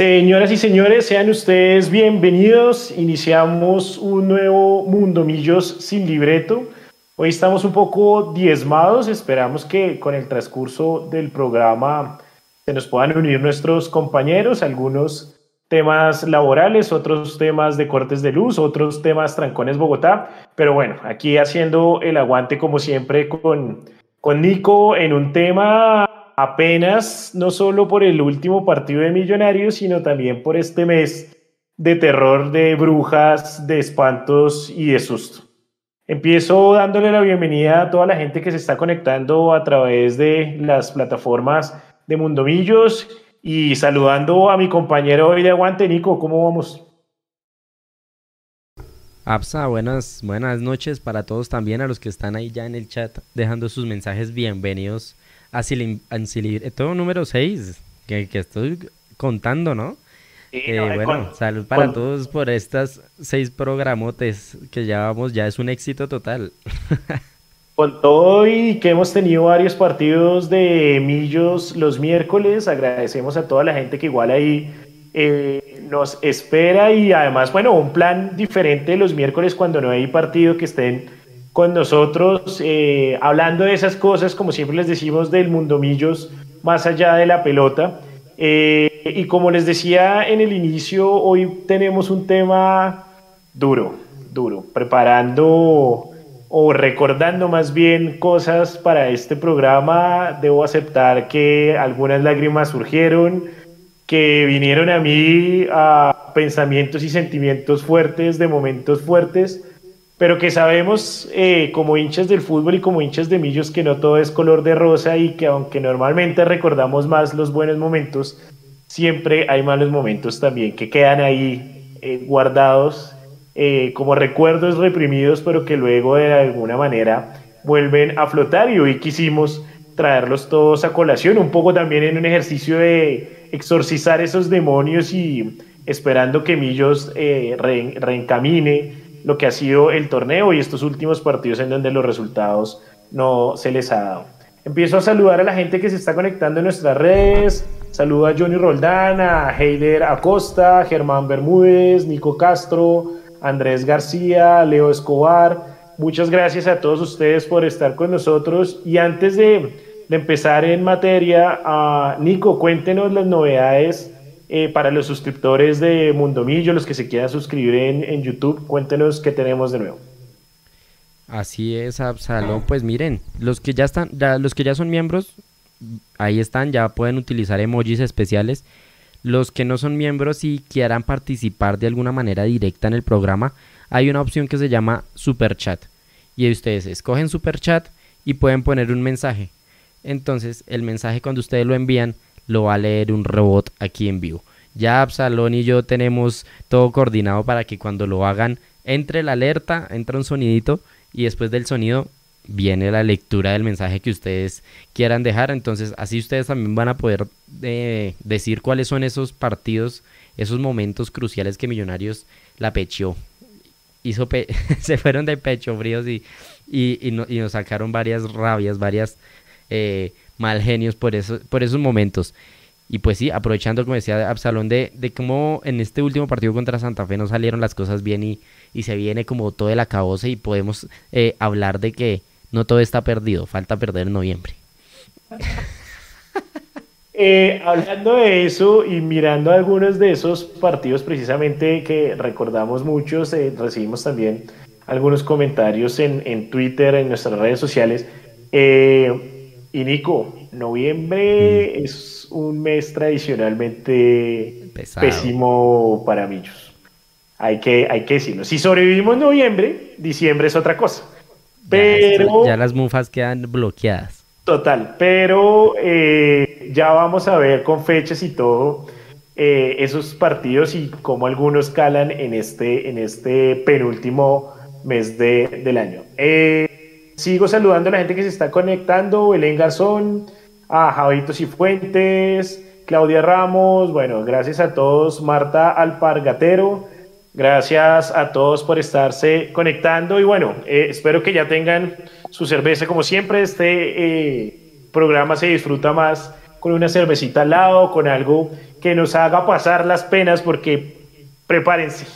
Señoras y señores, sean ustedes bienvenidos. Iniciamos un nuevo Mundo Millos sin libreto. Hoy estamos un poco diezmados. Esperamos que con el transcurso del programa se nos puedan unir nuestros compañeros, algunos temas laborales, otros temas de cortes de luz, otros temas trancones Bogotá. Pero bueno, aquí haciendo el aguante como siempre con, con Nico en un tema apenas no solo por el último partido de Millonarios, sino también por este mes de terror, de brujas, de espantos y de susto. Empiezo dándole la bienvenida a toda la gente que se está conectando a través de las plataformas de Mundomillos y saludando a mi compañero hoy de Aguante, Nico, ¿cómo vamos? Absa, buenas, buenas noches para todos también, a los que están ahí ya en el chat dejando sus mensajes bienvenidos todo número 6, que, que, estoy contando, ¿no? Eh, bueno, salud para todos por estas seis programotes que llevamos, ya es un éxito total. Con todo y que hemos tenido varios partidos de Millos los miércoles, agradecemos a toda la gente que igual ahí eh, nos espera y además, bueno, un plan diferente los miércoles cuando no hay partido que estén con nosotros, eh, hablando de esas cosas, como siempre les decimos, del mundo millos, más allá de la pelota. Eh, y como les decía en el inicio, hoy tenemos un tema duro, duro, preparando o recordando más bien cosas para este programa. Debo aceptar que algunas lágrimas surgieron, que vinieron a mí a pensamientos y sentimientos fuertes, de momentos fuertes pero que sabemos eh, como hinchas del fútbol y como hinchas de Millos que no todo es color de rosa y que aunque normalmente recordamos más los buenos momentos, siempre hay malos momentos también que quedan ahí eh, guardados eh, como recuerdos reprimidos, pero que luego de alguna manera vuelven a flotar. Y hoy quisimos traerlos todos a colación, un poco también en un ejercicio de exorcizar esos demonios y esperando que Millos reencamine lo que ha sido el torneo y estos últimos partidos en donde los resultados no se les ha dado. Empiezo a saludar a la gente que se está conectando en nuestras redes. Saludo a Johnny Roldán, a Heider Acosta, Germán Bermúdez, Nico Castro, Andrés García, Leo Escobar. Muchas gracias a todos ustedes por estar con nosotros. Y antes de, empezar en materia, a Nico, cuéntenos las novedades eh, para los suscriptores de Mundomillo, los que se quieran suscribir en, YouTube, cuéntenos qué tenemos de nuevo. Así es, Absalón. Pues miren, los que ya están, los que ya son miembros, ahí están, ya pueden utilizar emojis especiales. Los que no son miembros y quieran participar de alguna manera directa en el programa, hay una opción que se llama Super Chat. Y ustedes escogen Super Chat y pueden poner un mensaje. Entonces, el mensaje cuando ustedes lo envían lo va a leer un robot aquí en vivo. Ya Absalón y yo tenemos todo coordinado para que cuando lo hagan entre la alerta, entra un sonidito y después del sonido viene la lectura del mensaje que ustedes quieran dejar. Entonces así ustedes también van a poder eh, decir cuáles son esos partidos, esos momentos cruciales que Millonarios la pecheó. Hizo se fueron de pecho fríos y, y, nos sacaron varias rabias, varias eh, mal genios por, eso, por esos momentos. Y pues sí, aprovechando, como decía Absalón, de, de cómo en este último partido contra Santa Fe no salieron las cosas bien y, y se viene como todo el acabose y podemos eh, hablar de que no todo está perdido, falta perder en noviembre. Eh, hablando de eso y mirando algunos de esos partidos precisamente que recordamos muchos, eh, recibimos también algunos comentarios en, en, Twitter, en nuestras redes sociales. Eh, y Nico, noviembre mm. es un mes tradicionalmente pésimo para millos. Hay que, hay que decirlo. Si sobrevivimos noviembre, diciembre es otra cosa. Pero. Ya, las mufas quedan bloqueadas. Total, pero eh, ya vamos a ver con fechas y todo eh, esos partidos y cómo algunos calan en este, en este penúltimo mes de, del año. Eh, Sigo saludando a la gente que se está conectando, Belén Garzón, a Javito Cifuentes, Claudia Ramos, bueno, gracias a todos, Marta Alpargatero, gracias a todos por estarse conectando y bueno, eh, espero que ya tengan su cerveza como siempre, este eh, programa se disfruta más con una cervecita al lado, con algo que nos haga pasar las penas porque prepárense.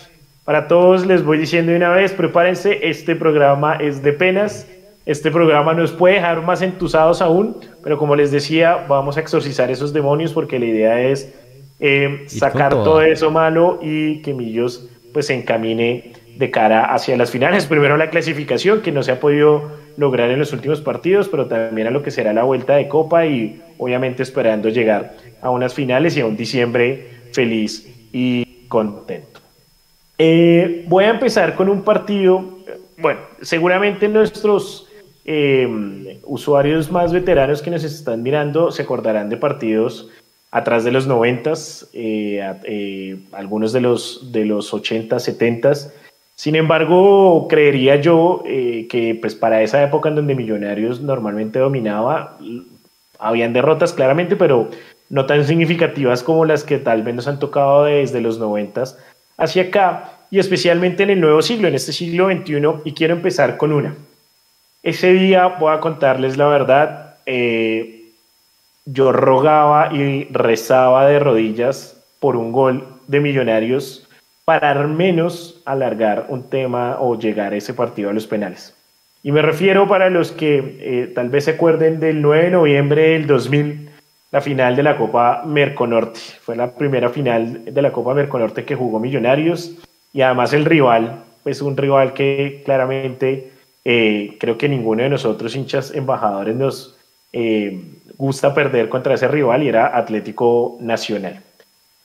Para todos les voy diciendo de una vez, prepárense, este programa es de penas, este programa nos puede dejar más entusados aún, pero como les decía, vamos a exorcizar esos demonios porque la idea es eh, sacar todo eso malo y que Millos pues se encamine de cara hacia las finales. Primero la clasificación, que no se ha podido lograr en los últimos partidos, pero también a lo que será la vuelta de Copa y obviamente esperando llegar a unas finales y a un diciembre feliz y contento. Eh, voy a empezar con un partido, bueno, seguramente nuestros eh, usuarios más veteranos que nos están mirando se acordarán de partidos atrás de los noventas, eh, algunos de los, de los 80, 70 sin embargo, creería yo eh, que pues para esa época en donde Millonarios normalmente dominaba, habían derrotas claramente, pero no tan significativas como las que tal vez nos han tocado desde los noventas hacia acá, y especialmente en el nuevo siglo, en este siglo XXI, y quiero empezar con una. Ese día voy a contarles la verdad, eh, yo rogaba y rezaba de rodillas por un gol de Millonarios para al menos alargar un tema o llegar a ese partido a los penales. Y me refiero para los que eh, tal vez se acuerden del 9 de noviembre del 2000, la final de la Copa Merconorte. Fue la primera final de la Copa Merconorte que jugó Millonarios y además el rival, pues un rival que claramente eh, creo que ninguno de nosotros hinchas embajadores nos eh, gusta perder contra ese rival y era Atlético Nacional.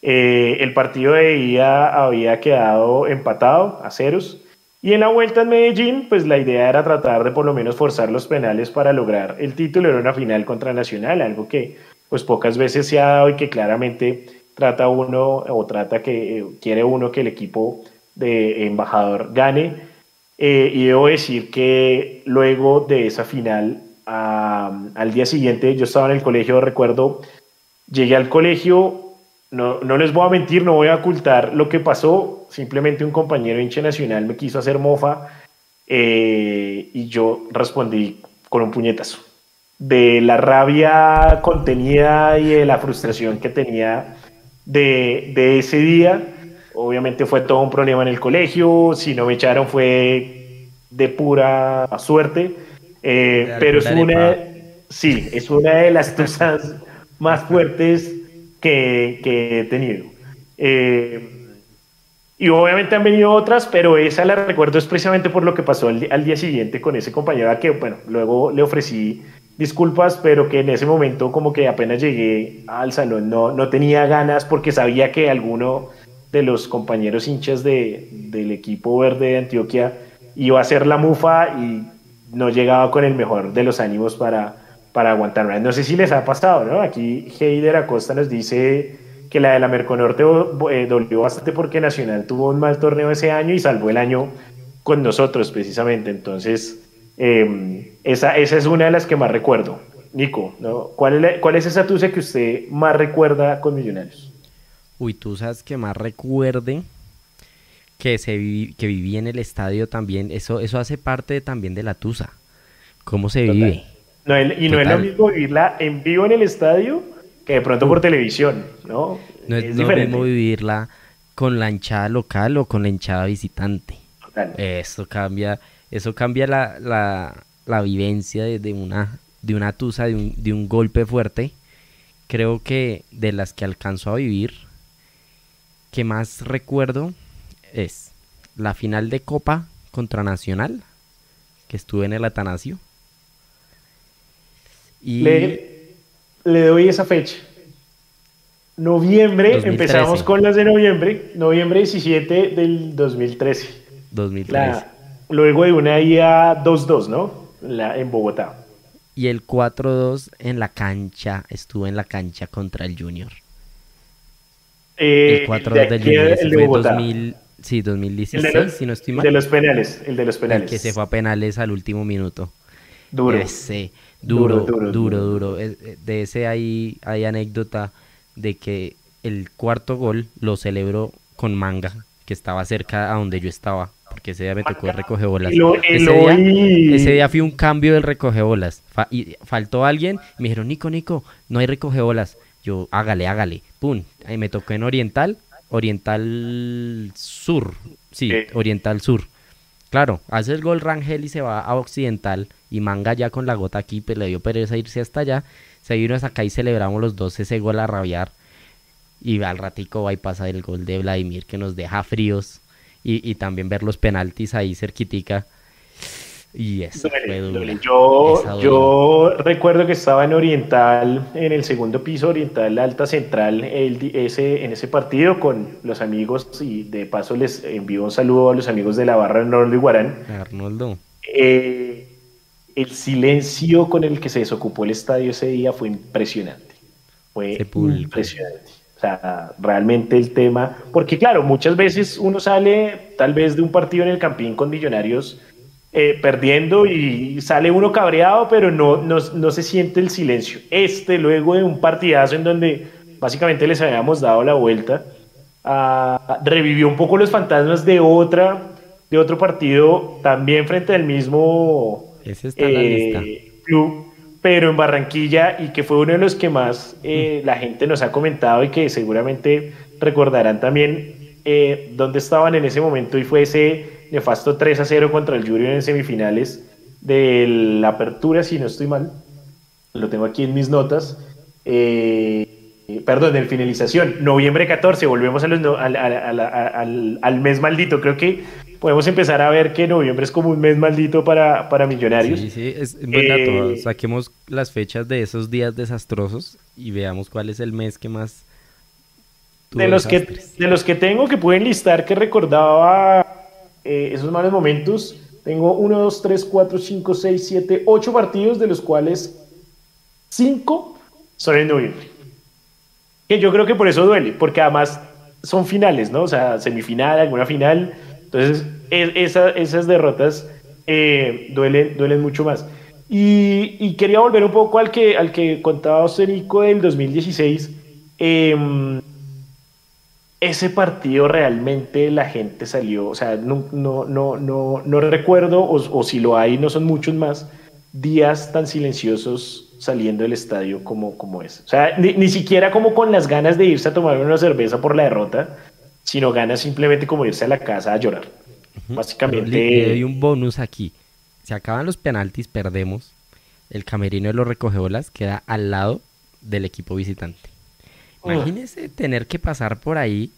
Eh, el partido de ida había quedado empatado a ceros. Y en la vuelta en Medellín, pues la idea era tratar de por lo menos forzar los penales para lograr el título. Era una final contra Nacional, algo que pues pocas veces se ha dado y que claramente trata uno o trata que quiere uno que el equipo de embajador gane. Eh, y debo decir que luego de esa final, al día siguiente, yo estaba en el colegio, recuerdo, llegué al colegio no, no les voy a mentir, no voy a ocultar lo que pasó. Simplemente un compañero hincha nacional me quiso hacer mofa eh, y yo respondí con un puñetazo. De la rabia contenida y de la frustración que tenía de, de ese día. Obviamente fue todo un problema en el colegio. Si no me echaron fue de pura suerte. Eh, pero es una, sí, es una de las cosas más fuertes que, he tenido. Eh, y obviamente han venido otras, pero esa la recuerdo expresamente por lo que pasó al, día siguiente con ese compañero que, bueno, luego le ofrecí disculpas, pero que en ese momento como que apenas llegué al salón no, no tenía ganas porque sabía que alguno de los compañeros hinchas de, del equipo verde de Antioquia iba a ser la mufa y no llegaba con el mejor de los ánimos para, para aguantar. No sé si les ha pasado, ¿no? Aquí Heider Acosta nos dice que la de la Merconorte eh, dolió bastante porque Nacional tuvo un mal torneo ese año y salvó el año con nosotros precisamente. Entonces, em, esa, esa es una de las que más recuerdo. Nico, ¿no? ¿Cuál, es ¿cuál es esa tusa que usted más recuerda con Millonarios? Uy, tusas que más recuerde que se que viví en el estadio también, eso, eso hace parte también de la tusa. ¿Cómo se vive? y no es lo mismo vivirla en vivo en el estadio que de pronto por televisión, ¿no? No es, lo mismo vivirla con la hinchada local o con la hinchada visitante. Eso cambia, eso cambia la, la, vivencia de, una, de una tusa, de un, de un golpe fuerte. Creo que de las que alcanzo a vivir, que más recuerdo es la final de Copa contra Nacional, que estuve en el Atanasio le, doy esa fecha. Noviembre, empezamos con las de noviembre, noviembre 17 del 2013. 2013. luego de una IA 2-2, ¿no? La, en Bogotá. Y el 4-2 en la cancha, estuvo en la cancha contra el Junior. Eh, el 4-2 del Junior el de fue 2000, sí, 2016, si no estoy mal. El de los penales, el de los penales. El que se fue a penales al último minuto. Duro. Ese, Duro, duro, duro, De ese hay, hay anécdota de que el cuarto gol lo celebró con manga, que estaba cerca a donde yo estaba, porque ese día me tocó el recogebolas. ese, día, ese día fui un cambio del recogebolas. y faltó alguien, me dijeron, Nico, Nico, no hay recogebolas. Yo, hágale, hágale. Pum, ahí me tocó en Oriental, Oriental Sur. Sí, Oriental Sur. Claro, hace el gol Rangel y se va a Occidental y Manga ya con la gota aquí, pues le dio pereza irse hasta allá. Se vino hasta acá y celebramos los dos ese gol a rabiar. Y al ratico va y pasa el gol de Vladimir que nos deja fríos. Y, y también ver los penaltis ahí cerquitica. Y eso Yo, yo recuerdo que estaba en Oriental, en el segundo piso Oriental Alta Central, el, ese, en ese partido con los amigos y de paso les envío un saludo a los amigos de la barra Arnoldo Iguarán. Arnoldo. Eh, el silencio con el que se desocupó el estadio ese día fue impresionante. Fue impresionante. O sea, realmente el tema, porque claro, muchas veces uno sale tal vez de un partido en el Campín con Millonarios eh, perdiendo y sale uno cabreado, pero no, no, no, se siente el silencio. Este, luego de un partidazo en donde básicamente les habíamos dado la vuelta, uh, revivió un poco los fantasmas de otra de otro partido también frente al mismo eh, club, pero en Barranquilla y que fue uno de los que más eh, la gente nos ha comentado y que seguramente recordarán también eh, dónde estaban en ese momento y fue ese nefasto 3 a 0 contra el Junior en semifinales de la apertura, si no estoy mal. Lo tengo aquí en mis notas. Eh, perdón, de finalización. Noviembre 14, volvemos a los, al, al, al, mes maldito. Creo que podemos empezar a ver que noviembre es como un mes maldito para, para millonarios. Sí, sí, es buen dato. Eh, Saquemos las fechas de esos días desastrosos y veamos cuál es el mes que más... De los, que, de los que tengo que pueden listar que recordaba eh, esos malos momentos. Tengo 1, 2, 3, 4, 5, 6, 7, 8 partidos, de los cuales 5 son en noviembre. Que yo creo que por eso duele, porque además son finales, ¿no? O sea, semifinal, alguna final. Entonces, esas derrotas eh, duelen, duelen mucho más. Y, quería volver un poco al que, al que contaba usted, Nico, del 2016. Eh, em, ese partido realmente la gente salió, o sea, no, no, no, no, no recuerdo, o, si lo hay, no son muchos más, días tan silenciosos saliendo del estadio como, como es. O sea, ni, siquiera como con las ganas de irse a tomar una cerveza por la derrota, sino ganas simplemente como irse a la casa a llorar. Básicamente... hay un bonus aquí. Se acaban los penaltis, perdemos. El camerino de los recogeolas queda al lado del equipo visitante. Imagínese tener que pasar por ahí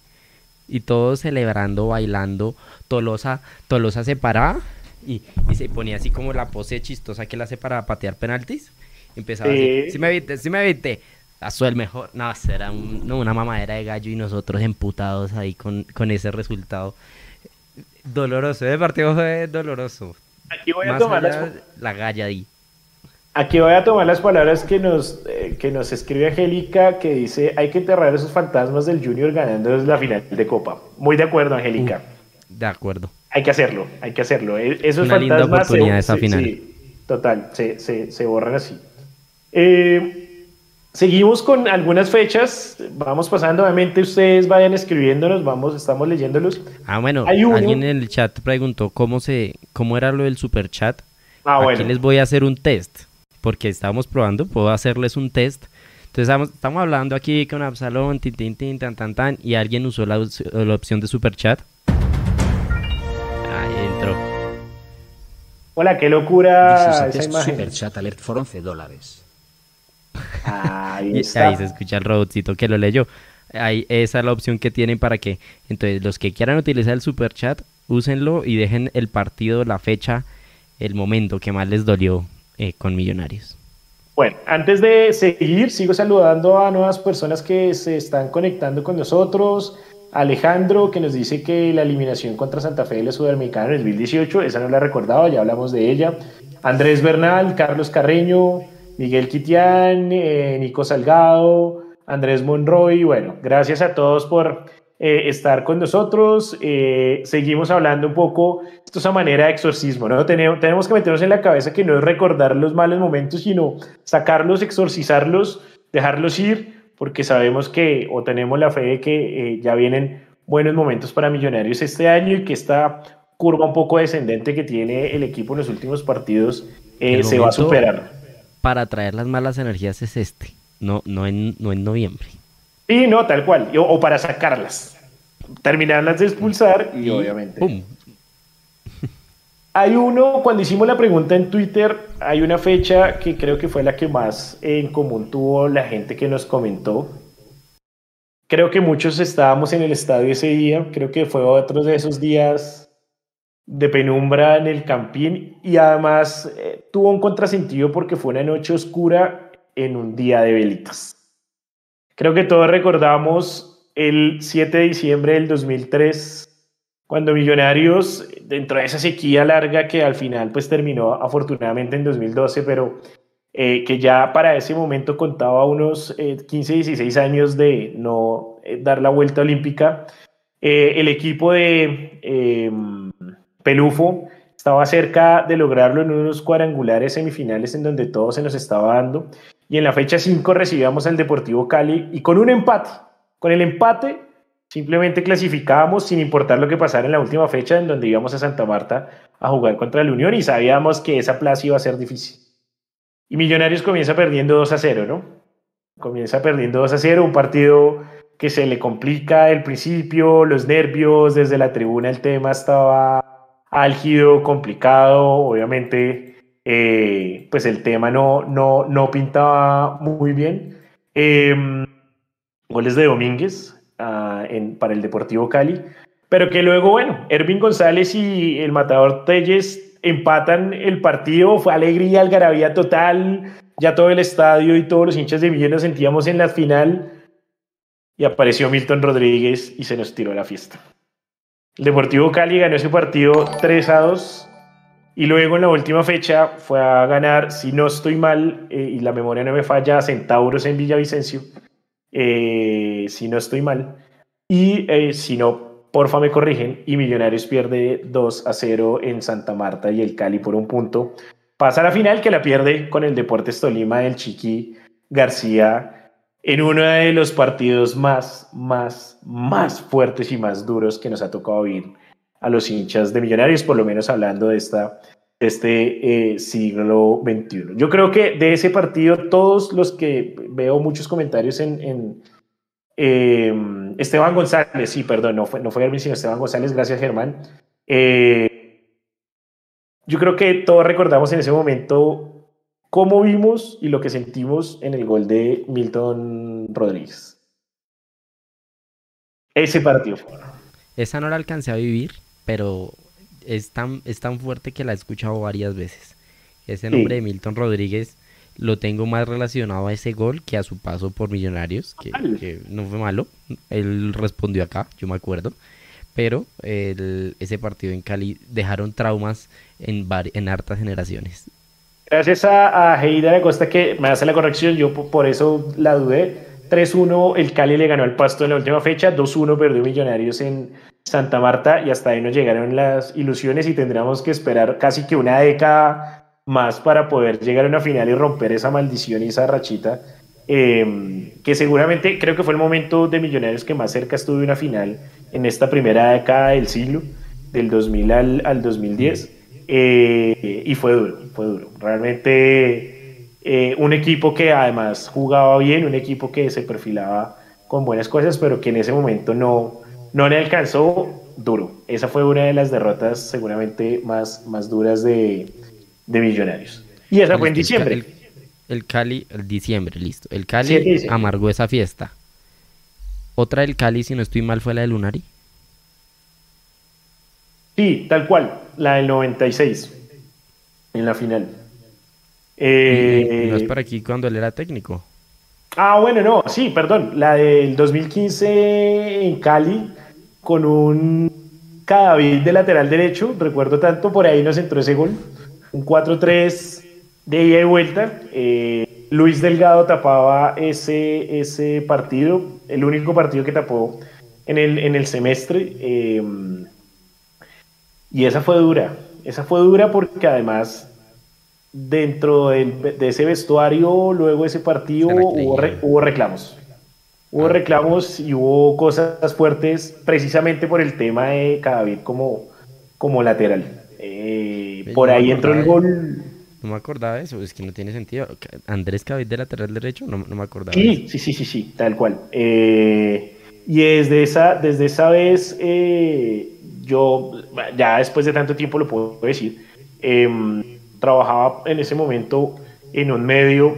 y todos celebrando, bailando. Tolosa, Tolosa se paraba y, se ponía así como la pose chistosa que le hace para patear penaltis. Empezaba así, si me viste, si me viste. Pasó el mejor. No, era una mamadera de gallo y nosotros emputados ahí con, con ese resultado. Doloroso, el partido fue doloroso. Aquí voy a tomar la galla ahí. Aquí voy a tomar las palabras que nos, eh, que nos escribe Angélica, que dice, hay que enterrar esos fantasmas del Junior ganando la final de Copa. Muy de acuerdo, Angélica. de acuerdo. Hay que hacerlo, hay que hacerlo. E, esos Una linda oportunidad esa final. Sí, total, se, se, se borran así. Eh, seguimos con algunas fechas, vamos pasando, obviamente ustedes vayan escribiéndonos, vamos, estamos leyéndolos. Ah, bueno, alguien en el chat preguntó cómo se, cómo era lo del super chat. Ah, Aquí les voy a hacer un test porque estábamos probando, puedo hacerles un test. Entonces estamos, hablando aquí con Absalón, tin, tin, tin, tan, tan, tan, y alguien usó la, opción de super chat. Ahí entró. Hola, qué locura esa imagen. Super chat alert for 11 dólares. Ahí, está. ahí se escucha el robotcito que lo leyó. Ahí, esa es la opción que tienen para que, entonces, los que quieran utilizar el super chat, úsenlo y dejen el partido, la fecha, el momento que más les dolió eh, con Millonarios. Bueno, antes de seguir, sigo saludando a nuevas personas que se están conectando con nosotros. Alejandro, que nos dice que la eliminación contra Santa Fe de la Sudamericana en el 2018, esa no la he recordado, ya hablamos de ella. Andrés Bernal, Carlos Carreño, Miguel Quitián, eh, Nico Salgado, Andrés Monroy. Bueno, gracias a todos por eh, estar con nosotros. Eh, seguimos hablando un poco, esto es a manera de exorcismo, ¿no? Tenemos, tenemos que meternos en la cabeza que no es recordar los malos momentos, sino sacarlos, exorcizarlos, dejarlos ir, porque sabemos que, o tenemos la fe de que eh, ya vienen buenos momentos para Millonarios este año y que esta curva un poco descendente que tiene el equipo en los últimos partidos se va a superar. Para traer las malas energías es este. No, no, en, no en noviembre. Sí, no, tal cual. O, o para sacarlas. Terminarlas de expulsar y, obviamente. ¡pum! Hay uno, cuando hicimos la pregunta en Twitter, hay una fecha que creo que fue la que más en común tuvo la gente que nos comentó. Creo que muchos estábamos en el estadio ese día, creo que fue otro de esos días de penumbra en el Campín y además eh, tuvo un contrasentido porque fue una noche oscura en un día de velitas. Creo que todos recordamos el 7 de diciembre del 2003 cuando Millonarios, dentro de esa sequía larga que al final pues terminó afortunadamente en 2012, pero eh, que ya para ese momento contaba unos 15, eh, 16 años de no eh, dar la vuelta olímpica, el equipo de em, Pelufo estaba cerca de lograrlo en unos cuadrangulares semifinales en donde todo se nos estaba dando. Y en la fecha 5 recibíamos al Deportivo Cali y con un empate, con el empate Simplemente clasificábamos sin importar lo que pasara en la última fecha en donde íbamos a Santa Marta a jugar contra la Unión y sabíamos que esa plaza iba a ser difícil. Y Millonarios comienza perdiendo 2 a 0, ¿no? Comienza perdiendo 2 a 0, un partido que se le complica el principio, los nervios, desde la tribuna el tema estaba álgido, complicado, obviamente eh, pues el tema no, no, no pintaba muy bien. Em, goles de Domínguez, para el Deportivo Cali, pero que luego, bueno, Ervin González y el matador Telles empatan el partido, fue alegría, algarabía total, ya todo el estadio y todos los hinchas de Millón nos sentíamos en la final y apareció Milton Rodríguez y se nos tiró la fiesta. El Deportivo Cali ganó ese partido 3 a 2 y luego en la última fecha fue a ganar, si no estoy mal eh, y la memoria no me falla, Centauros en Villavicencio eh, si no estoy mal. Y eh, si no, porfa me corrigen. Y Millonarios pierde 2 a 0 en Santa Marta y el Cali por un punto. Pasa a la final que la pierde con el Deportes Tolima del Chiqui García en uno de los partidos más, más, más fuertes y más duros que nos ha tocado vivir a los hinchas de Millonarios, por lo menos hablando de esta este eh, siglo XXI. Yo creo que de ese partido, todos los que veo muchos comentarios en, en eh, Esteban González, sí, perdón, no fue, no fue sino Esteban González, gracias Germán. Eh, yo creo que todos recordamos en ese momento cómo vimos y lo que sentimos en el gol de Milton Rodríguez. Ese partido. Esa no la alcancé a vivir, pero es tan, es tan fuerte que la he escuchado varias veces. Ese nombre de Milton Rodríguez lo tengo más relacionado a ese gol que a su paso por Millonarios, que, no fue malo. Él respondió acá, yo me acuerdo. Pero ese partido en Cali dejaron traumas en, en hartas generaciones. Gracias a, a Heida de Costa que me hace la corrección, yo por eso la dudé. 3-1 el Cali le ganó al Pasto en la última fecha, 2-1 perdió Millonarios en, Santa Marta y hasta ahí nos llegaron las ilusiones y tendríamos que esperar casi que una década más para poder llegar a una final y romper esa maldición y esa rachita. Em, que seguramente creo que fue el momento de Millonarios que más cerca estuvo de una final en esta primera década del siglo, del 2000 al, al 2010. Eh, y fue duro, fue duro. Realmente eh, un equipo que además jugaba bien, un equipo que se perfilaba con buenas cosas, pero que en ese momento no, no le alcanzó duro. Esa fue una de las derrotas seguramente más, más duras de, Millonarios. Y esa fue en diciembre. El, Cali, el diciembre, listo. El Cali amargó esa fiesta. Otra del Cali, si no estoy mal, fue la de Lunari. Sí, tal cual, la del 96, en la final. no es para aquí cuando él era técnico. Ah, bueno, no, sí, perdón. La del 2015 en Cali con un Cadavid de lateral derecho, recuerdo tanto, por ahí nos entró ese gol. Un 4-3 de ida y vuelta. Eh, Luis Delgado tapaba ese, ese partido, el único partido que tapó en el, en el semestre. Eh, y esa fue dura. Esa fue dura porque además dentro de ese vestuario, luego de ese partido, hubo, reclamos. Hubo ah. reclamos y hubo cosas fuertes precisamente por el tema de Cadavid como, como lateral. Eh, por ahí entró el gol. No me acordaba de eso, es que no tiene sentido. Andrés Cabid de lateral derecho, no, no me acordaba. Sí, sí, sí, sí, sí, tal cual. Eh, y desde esa, desde esa vez, eh, yo, ya después de tanto tiempo lo puedo decir, em, trabajaba en ese momento en un medio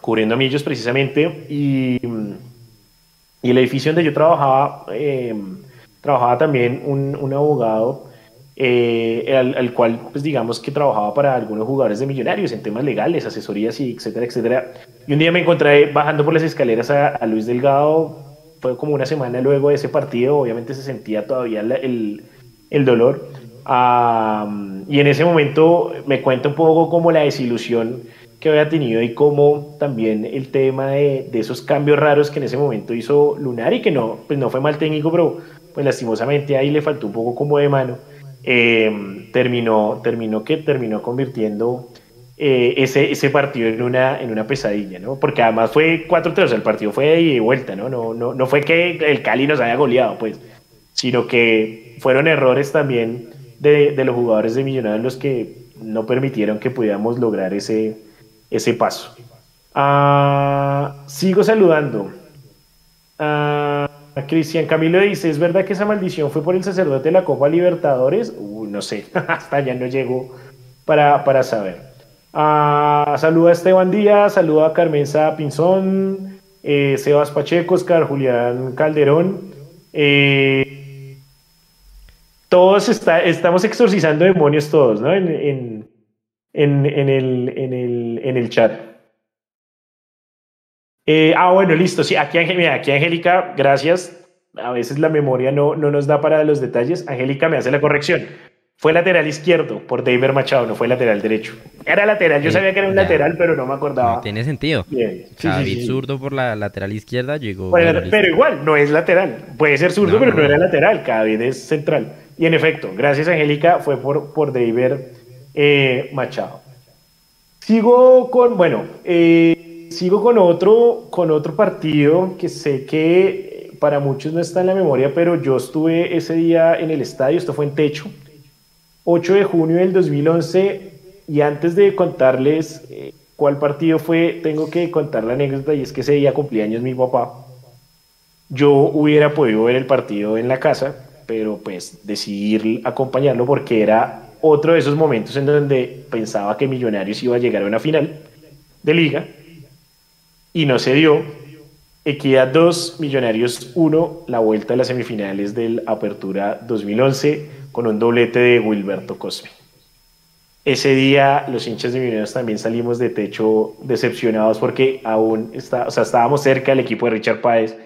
cubriendo a Millos precisamente y, y el edificio donde yo trabajaba, em, trabajaba también un, un abogado eh, al, cual, pues digamos que trabajaba para algunos jugadores de millonarios en temas legales, asesorías y etcétera, etcétera. Y un día me encontré bajando por las escaleras a, Luis Delgado, fue como una semana luego de ese partido, obviamente se sentía todavía el, el, dolor. Y en ese momento me cuenta un poco como la desilusión que había tenido y como también el tema de, de, esos cambios raros que en ese momento hizo Lunar y que no, pues no fue mal técnico, pero pues lastimosamente ahí le faltó un poco como de mano. Em, terminó, terminó que terminó convirtiendo eh, ese, ese partido en una, en una pesadilla, ¿no? Porque además fue 4-3, el partido fue de vuelta, ¿no? No, ¿no? no fue que el Cali nos haya goleado, pues, sino que fueron errores también de, de los jugadores de Millonarios los que no permitieron que pudiéramos lograr ese, ese paso. Ah, sigo saludando. Ah, Cristian Camilo dice, ¿es verdad que esa maldición fue por el sacerdote de la Copa Libertadores? no sé, hasta ya no llego para, para saber. Ah, saluda a Esteban Díaz, saluda a Carmenza Pinzón, eh, Sebas Pacheco, Oscar Julián Calderón. Eh, todos estamos exorcizando demonios todos, ¿no? En, en, en, el, en, el, en el chat. Eh, ah, bueno, listo. Sí, aquí, aquí Angélica, gracias. A veces la memoria no, no nos da para los detalles. Angélica me hace la corrección. Fue lateral izquierdo por David Machado, no fue lateral derecho. Era lateral, yo sabía que era un lateral, pero no me acordaba. No tiene sentido. Bien. zurdo por la lateral izquierda llegó. pero igual, no es lateral. Puede ser zurdo, pero no. era lateral. David es central. Y en efecto, gracias Angélica, fue por, por David eh, Machado. Sigo con, bueno, eh, sigo con otro, con otro partido que sé que para muchos no está en la memoria, pero yo estuve ese día en el estadio, esto fue en Techo, 8 de junio del 2011, y antes de contarles eh, cuál partido fue, tengo que contar la anécdota, y es que ese día cumplía años mi papá. Yo hubiera podido ver el partido en la casa, pero pues decidí acompañarlo porque era otro de esos momentos en donde pensaba que Millonarios iba a llegar a una final de liga y no se dio. Equidad 2, Millonarios 1, la vuelta a las semifinales del Apertura 2011 con un doblete de Wilberto Cosme. Ese día los hinchas de Millonarios también salimos de techo decepcionados porque aún está, o sea, estábamos cerca, el equipo de Richard Páez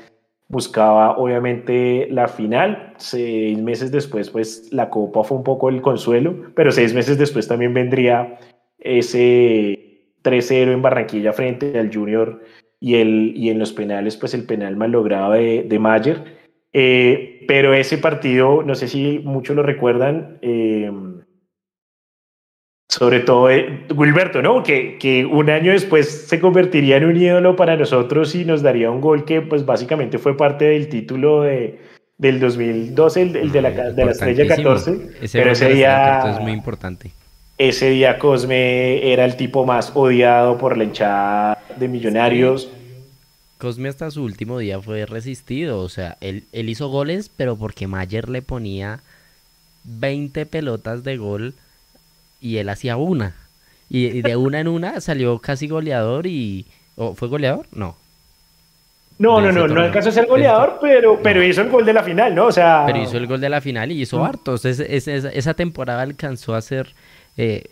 buscaba obviamente la final. Seis meses después, pues la Copa fue un poco el consuelo, pero seis meses después también vendría ese 3-0 en Barranquilla frente al Junior y, el, y en los penales, pues el penal mal logrado de, de Mayer. Eh, pero ese partido, no sé si muchos lo recuerdan, eh, sobre todo eh, Wilberto, ¿no? Que, que un año después se convertiría en un ídolo para nosotros y nos daría un gol que pues básicamente fue parte del título de, del 2012, el, de, la, de la estrella 14. Ese pero ese día es muy importante. Ese día Cosme era el tipo más odiado por la hinchada de Millonarios. Cosme hasta su último día fue resistido, o sea, él, él hizo goles, pero porque Mayer le ponía 20 pelotas de gol y él hacía una. Y, de una en una salió casi goleador y... ¿Fue goleador? No. No, no, no, no alcanzó a ser goleador, pero, pero hizo el gol de la final, ¿no? O sea... Pero hizo el gol de la final y hizo hartos. esa temporada alcanzó a ser eh,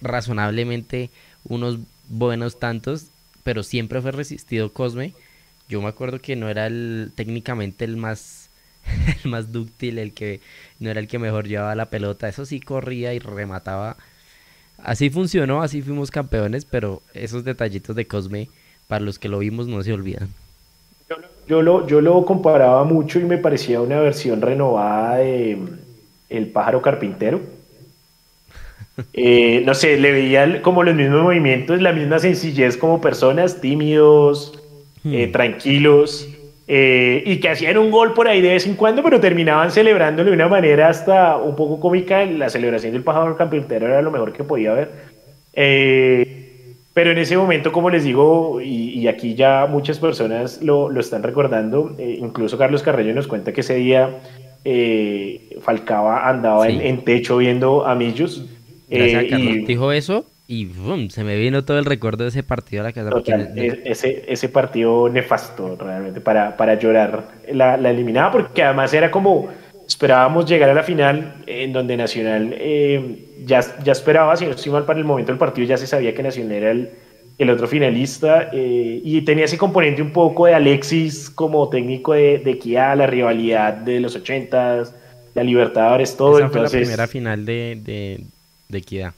razonablemente unos buenos tantos, pero siempre fue resistido Cosme. Yo me acuerdo que no era el técnicamente el más el más dúctil, el que no era el que mejor llevaba la pelota, eso sí corría y remataba. Así funcionó, así fuimos campeones, pero esos detallitos de Cosme para los que lo vimos no se olvidan. Yo lo, yo lo comparaba mucho y me parecía una versión renovada de El pájaro carpintero eh, no sé, le veía como los mismos movimientos, la misma sencillez como personas, tímidos, eh, hmm. tranquilos, eh, y que hacían un gol por ahí de vez en cuando, pero terminaban celebrándolo de una manera hasta un poco cómica. La celebración del pájaro carpintero era lo mejor que podía haber. Eh, pero en ese momento, como les digo, y, aquí ya muchas personas lo, lo están recordando, eh, incluso Carlos Carreño nos cuenta que ese día eh, Falcaba andaba en, techo viendo a Millos. Eh, y, dijo eso y se me vino todo el recuerdo de ese partido a la casa. E, ese, ese partido nefasto, realmente, para, para llorar la, la eliminada, porque además era como esperábamos llegar a la final, en donde Nacional eh, ya, ya esperaba, si no estoy mal, para el momento del partido ya se sabía que Nacional era el, el otro finalista, eh, y tenía ese componente un poco de Alexis como técnico de, de Kia, la rivalidad de los ochentas, la Libertadores, todo. Esa fue la primera final de, de, de Equidad.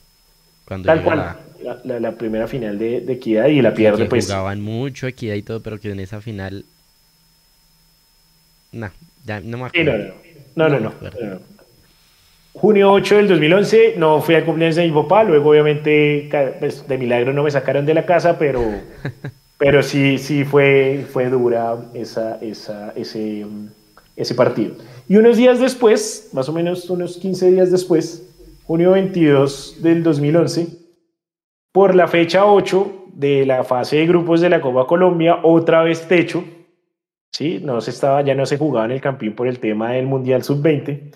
Cuando Tal cual. La, la, primera final de, de Equidad y la pierde, pues. Jugaban mucho Equidad y todo, pero que en esa final. No, ya no me acuerdo. no, no, no. Junio 8 del 2011, no fui al cumpleaños de mi papá, luego obviamente pues, de milagro no me sacaron de la casa, pero, pero sí, sí fue, fue dura esa, esa, ese, ese partido. Y unos días después, más o menos unos 15 días después, junio 22 del 2011, por la fecha 8 de la fase de grupos de la Copa Colombia, otra vez techo, ¿sí? no se estaba, ya no se jugaba en el Campín por el tema del Mundial Sub-20,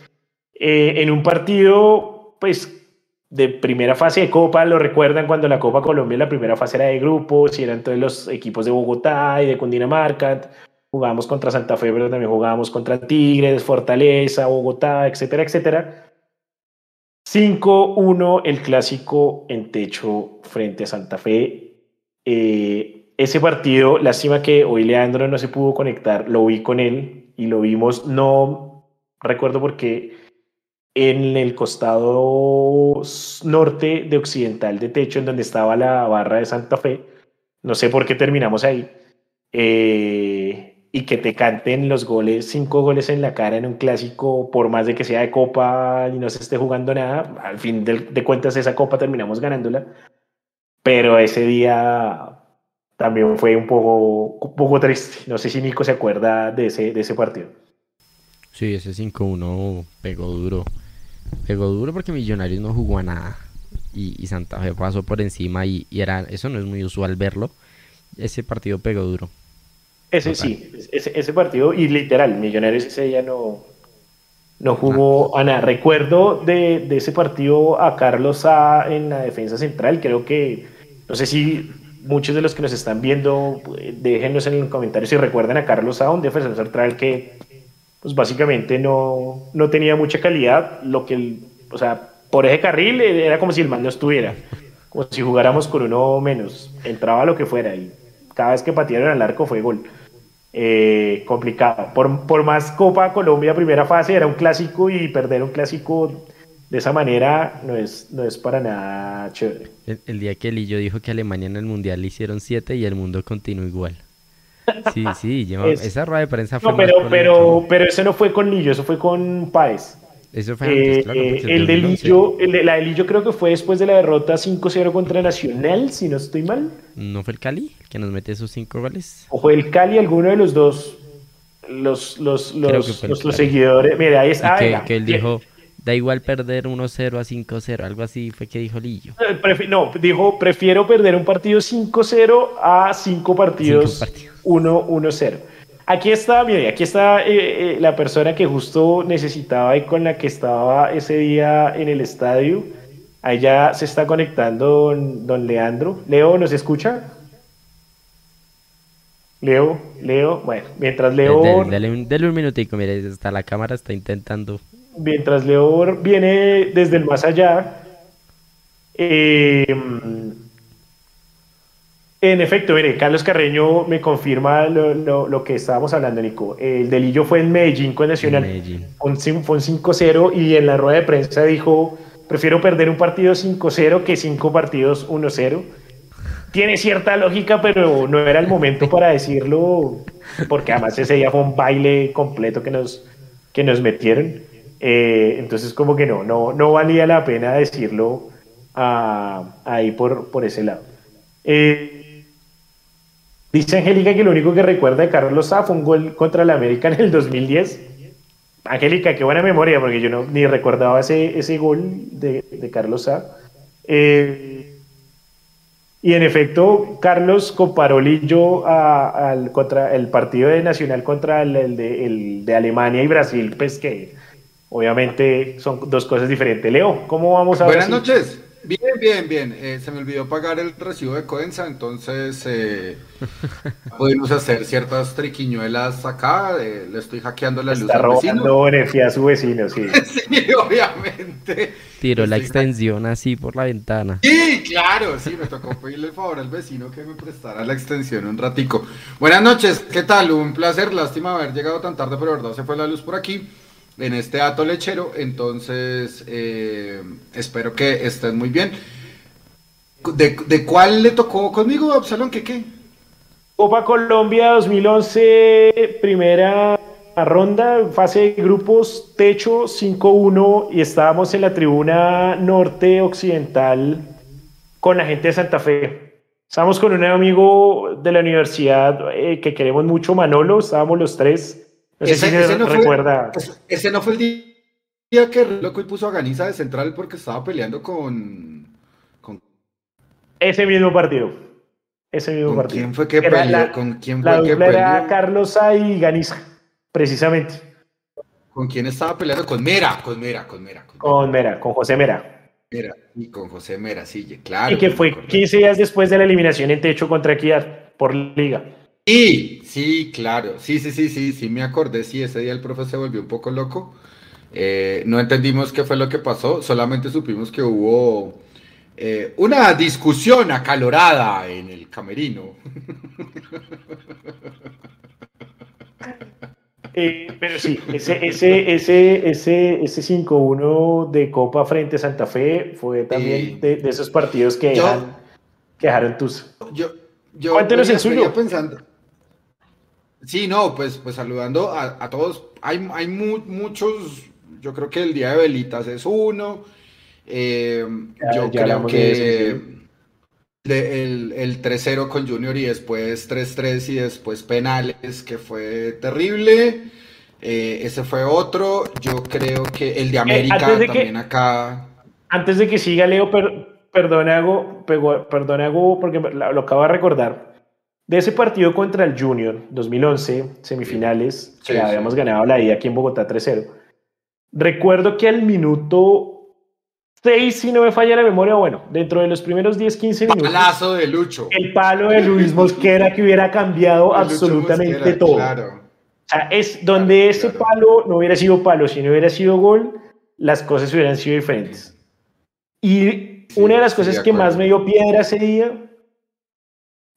eh, en un partido, pues, de primera fase de Copa, lo recuerdan cuando la Copa Colombia, la primera fase era de grupos, y eran todos los equipos de Bogotá y de Cundinamarca, jugábamos contra Santa Fe, pero también jugábamos contra Tigres, Fortaleza, Bogotá, etcétera, etcétera. 5-1 el clásico en techo frente a Santa Fe. Eh, ese partido, lástima que hoy Leandro no se pudo conectar, lo vi con él y lo vimos, no recuerdo por qué en el costado norte de occidental de techo, en donde estaba la barra de Santa Fe. No sé por qué terminamos ahí. Eh, y que te canten los goles, cinco goles en la cara en un clásico, por más de que sea de copa y no se esté jugando nada, al fin de, cuentas esa copa terminamos ganándola. Pero ese día también fue un poco, un poco triste. No sé si Nico se acuerda de ese, de ese partido. Sí, ese 5-1 pegó duro. Pegó duro porque Millonarios no jugó a nada. Y, Santa Fe pasó por encima y, era eso no es muy usual verlo. Ese partido pegó duro. Ese sí, ese, partido, y literal, Millonarios ese día no, no jugó a nada. Recuerdo de, de, ese partido a Carlos A en la defensa central. Creo que, no sé si muchos de los que nos están viendo, déjenos en los comentarios si recuerdan a Carlos A, un defensor central que pues básicamente no, no tenía mucha calidad, lo que, o sea, por ese carril era como si el man no estuviera, como si jugáramos con uno menos, entraba lo que fuera y cada vez que patearon al arco fue gol. Eh, complicado. Por, por más Copa Colombia primera fase era un clásico y perder un clásico de esa manera no es, no es para nada chévere. El, día que Lillo dijo que Alemania en el Mundial le hicieron siete y el mundo continuó igual. Sí, sí, esa rueda de prensa fue. No, pero, pero, pero eso no fue con Lillo, eso fue con Páez. Eso fue antes, eh, claro, el de Lillo, el de, la de Lillo creo que fue después de la derrota 5-0 contra Nacional, si no estoy mal. ¿No fue el Cali el que nos mete esos cinco goles? O fue el Cali, alguno de los dos. Los, los, los, los, seguidores. Mira, ahí está. Ah, que, él dijo, da igual perder 1-0 a 5-0, algo así fue que dijo Lillo. Eh, no, dijo, prefiero perder un partido 5-0 a 5 partidos 1-0. Aquí está, mire, aquí está eh, eh, la persona que justo necesitaba y con la que estaba ese día en el estadio. Ya se está conectando don, Leandro. Leo, ¿nos escucha? Leo, Leo, bueno, mientras Leo... Dale, un, minutico, mire, hasta la cámara está intentando... Mientras Leo viene desde el más allá, eh, en efecto, mire, Carlos Carreño me confirma lo, que estábamos hablando, Nico. El delillo fue en Medellín con Nacional. Fue un 5-0 y en la rueda de prensa dijo, prefiero perder un partido 5-0 que cinco partidos 1-0. Tiene cierta lógica, pero no era el momento para decirlo, porque además ese día fue un baile completo que nos, que nos metieron. Eh, entonces como que no, no, no valía la pena decirlo ah, ahí por, por ese lado. Eh, Dice Angélica que lo único que recuerda de Carlos Sá fue un gol contra el América en el 2010. Angélica, qué buena memoria, porque yo no, ni recordaba ese, ese gol de, Carlos Sá. Eh, Y en efecto, Carlos comparó Lillo al, contra el partido de Nacional contra el, de, el, de, Alemania y Brasil, pues que obviamente son dos cosas diferentes. Leo, ¿cómo vamos a Buenas noches. Bien, bien, bien. Eh, se me olvidó pagar el recibo de Coenza, entonces eh, podemos hacer ciertas triquiñuelas acá. Eh, le estoy hackeando la luz al vecino. energía a su vecino, sí. sí, obviamente. Tiró la extensión así por la ventana. Sí, claro, sí, me tocó pedirle el favor al vecino que me prestara la extensión un ratico. Buenas noches, ¿qué tal? Un placer, lástima haber llegado tan tarde, pero verdad se fue la luz por aquí en este dato lechero. Entonces, eh, espero que estén muy bien. ¿De, cuál le tocó conmigo, Absalón? ¿Qué qué? Copa Colombia 2011, primera ronda, fase de grupos, techo 5-1 y estábamos en la tribuna norte occidental con la gente de Santa Fe. Estábamos con un amigo de la universidad eh, que queremos mucho, Manolo, estábamos los tres ese, no recuerda. Fue, ese no fue el día que Loco y puso a Ganiza de central porque estaba peleando con, Ese mismo partido. Ese mismo ¿Con partido. ¿Quién fue que peleó? ¿Con quién fue que peleó? Era Carlos y Ganiza, precisamente. ¿Con quién estaba peleando? Con Mera, con Mera, con Mera. Con Mera, con, José Mera. Mera, y con José Mera, sí, claro. Y que fue 15 días después de la eliminación en techo contra Equidad por liga. Sí, sí, claro. Sí, sí, sí, sí, sí, me acordé. Sí, ese día el profe se volvió un poco loco. Eh, no entendimos qué fue lo que pasó, solamente supimos que hubo eh, una discusión acalorada en el camerino. Eh, pero sí, ese, ese, ese, ese, ese 5-1 de Copa frente a Santa Fe fue también de, esos partidos que, dejaron tus. Yo, yo Cuéntenos el suyo. Pensando, Sí, no, pues, pues saludando a, todos. Hay, hay muchos, yo creo que el Día de Velitas es uno. Eh, yo creo que el, el 3-0 con Junior y después 3-3 y después penales, que fue terrible. Eh, ese fue otro. Yo creo que el de eh, América también acá. Antes de que siga, Leo, perdona, hago, perdona, hago, porque lo acabo de recordar de ese partido contra el Junior, 2011, semifinales, que habíamos ganado la ida aquí en Bogotá 3-0. Recuerdo que al minuto 6, si no me falla la memoria, bueno, dentro de los primeros 10, 15 minutos. Palazo de Lucho. El palo de Luis Mosquera que hubiera cambiado absolutamente todo. Claro. O sea, es donde ese palo no hubiera sido palo, si no hubiera sido gol, las cosas hubieran sido diferentes. Y una de las cosas que más me dio piedra ese día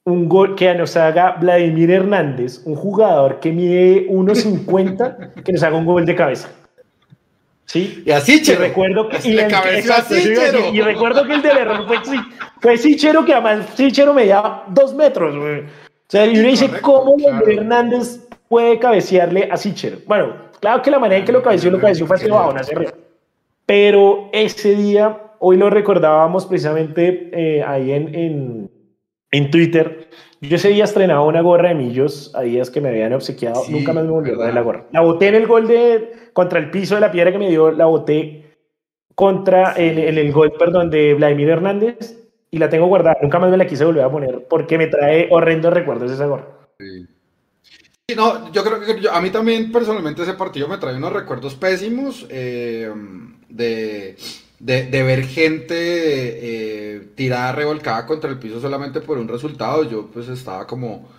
un gol que nos haga Vladimir Hernández, un jugador que mide 1.50, que nos haga un gol de cabeza. ¿Sí? Y así, Che. Recuerdo que, y, y, recuerdo que el del error fue, fue Sichero, que además Sichero medía dos metros. O sea, y uno dice, ¿cómo Vladimir Hernández puede cabecearle a Sichero? Bueno, claro que la manera en que lo cabeció, lo cabeció fue hacia abajo, Pero ese día, hoy lo recordábamos precisamente eh, ahí en, en en Twitter. Yo ese día estrenaba una gorra de Millos, a días que me habían obsequiado, nunca más me volvió a la gorra. La boté en el gol de, contra el piso de la piedra que me dio, la boté contra, en, el gol, perdón, de Vladimir Hernández y la tengo guardada. Nunca más me la quise volver a poner porque me trae horrendos recuerdos esa gorra. Sí. no, yo creo que a mí también personalmente ese partido me trae unos recuerdos pésimos eh, de de, ver gente eh, tirada, revolcada contra el piso solamente por un resultado, yo pues estaba como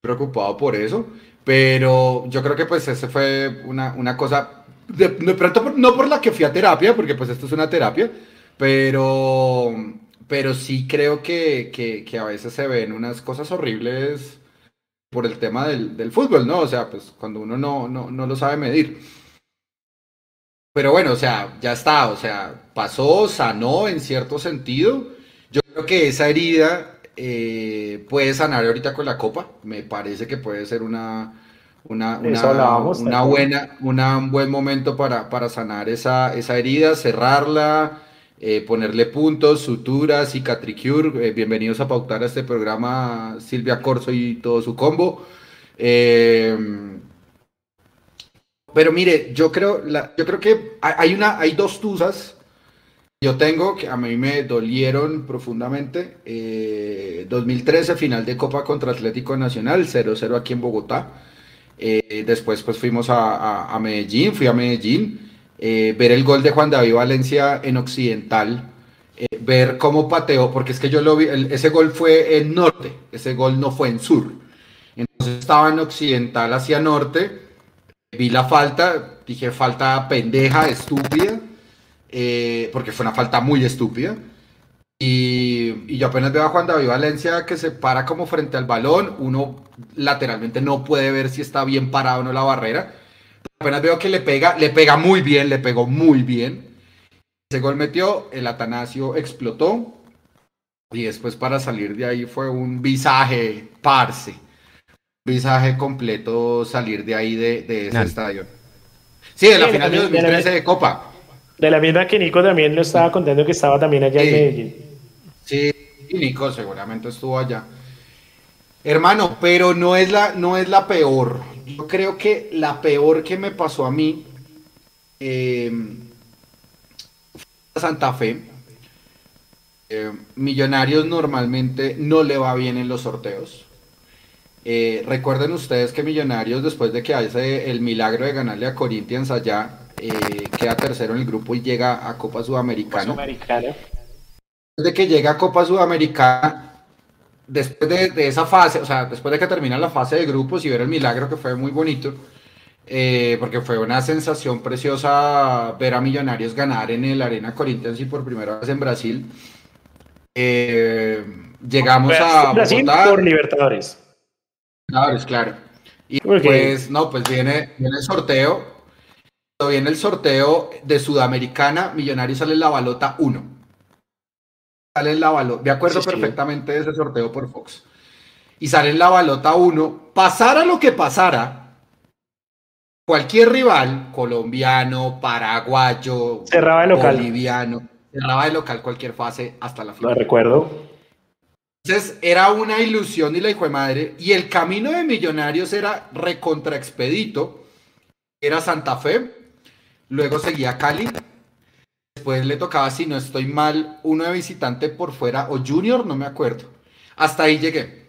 preocupado por eso, pero yo creo que pues ese fue una, una cosa, de, no por la que fui a terapia, porque pues esto es una terapia, pero, pero sí creo que, que, a veces se ven unas cosas horribles por el tema del, del fútbol, ¿no? O sea, pues cuando uno no, no, no lo sabe medir. Pero bueno, o sea, ya está, o sea, pasó, sanó en cierto sentido. Yo creo que esa herida eh, puede sanar ahorita con la copa. Me parece que puede ser una, una, una, buena, un buen momento para, para sanar esa, esa herida, cerrarla, eh, ponerle puntos, suturas y catricure. Eh, bienvenidos a pautar a este programa Silvia Corso y todo su combo. Pero mire, yo creo, yo creo que hay, una, hay dos tusas yo tengo, que a mí me dolieron profundamente, 2013 final de Copa contra Atlético Nacional, 0-0 aquí en Bogotá. después pues fuimos a, a, Medellín, fui a Medellín, ver el gol de Juan David Valencia en Occidental, ver cómo pateó, porque es que yo lo vi, ese gol fue en norte, ese gol no fue en sur. Entonces estaba en occidental hacia norte, vi la falta, dije falta pendeja, estúpida, eh, porque fue una falta muy estúpida. Y, y, yo apenas veo a Juan David Valencia que se para como frente al balón, uno lateralmente no puede ver si está bien parado o no la barrera. Apenas veo que le pega, le pega muy bien, le pegó muy bien. Ese gol metió, el Atanasio explotó y después para salir de ahí fue un visaje parce visaje completo salir de ahí de, ese estadio. Sí, de la final de 2013 de, Copa. De la misma que Nico también lo estaba contando que estaba también allá en Medellín. Sí, y Nico seguramente estuvo allá. Hermano, pero no es la, no es la peor. Yo creo que la peor que me pasó a mí eh, Santa Fe. Eh, Millonarios normalmente no le va bien en los sorteos. Eh, recuerden ustedes que Millonarios, después de que hace el milagro de ganarle a Corinthians allá, eh, queda tercero en el grupo y llega a Copa Sudamericana. Después de que llega a Copa Sudamericana, después de, esa fase, o sea, después de que termina la fase de grupos y ver el milagro que fue muy bonito, eh, porque fue una sensación preciosa ver a Millonarios ganar en el Arena Corinthians y por primera vez en Brasil. llegamos a Brasil por Libertadores. Claro, es claro. Y pues, no, pues viene, viene el sorteo. Cuando viene el sorteo de Sudamericana, Millonarios sale en la balota 1. Sale en la balota. Me acuerdo perfectamente de ese sorteo por Fox. Y sale en la balota 1. Pasara lo que pasara, cualquier rival, colombiano, paraguayo, cerraba el local. boliviano, cerraba el local cualquier fase hasta la final. Lo recuerdo. Entonces era una ilusión y la hijo de madre. Y el camino de Millonarios era recontraexpedito. Era Santa Fe. Luego seguía Cali. Después le tocaba, si no estoy mal, uno de visitante por fuera o Junior, no me acuerdo. Hasta ahí llegué.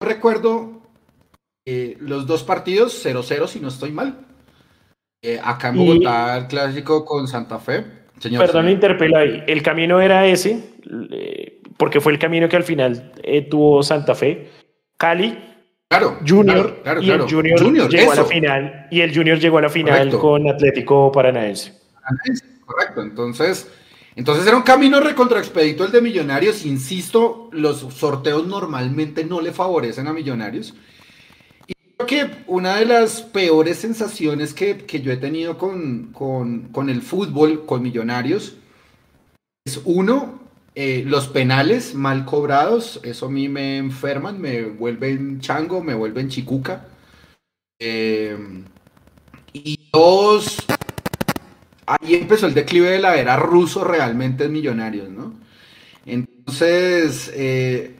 Recuerdo eh, los dos partidos 0-0, si no estoy mal. Eh, acá en Bogotá, el clásico con Santa Fe. Señor, Perdón, interpelo ahí. El camino era ese porque fue el camino que al final eh, tuvo Santa Fe, Cali, claro, Junior, y el Junior, llegó a la final y el Junior llegó a la final con Atlético Paranaense. Correcto, entonces, entonces era un camino recontraexpedito el de Millonarios, insisto, los sorteos normalmente no le favorecen a Millonarios. Creo que una de las peores sensaciones que, que yo he tenido con, con, con el fútbol, con Millonarios, es uno, eh, los penales mal cobrados, eso a mí me enferman, me vuelven chango, me vuelven chicuca. Eh, y dos, ahí empezó el declive de la era ruso realmente en Millonarios, ¿no? Entonces, eh,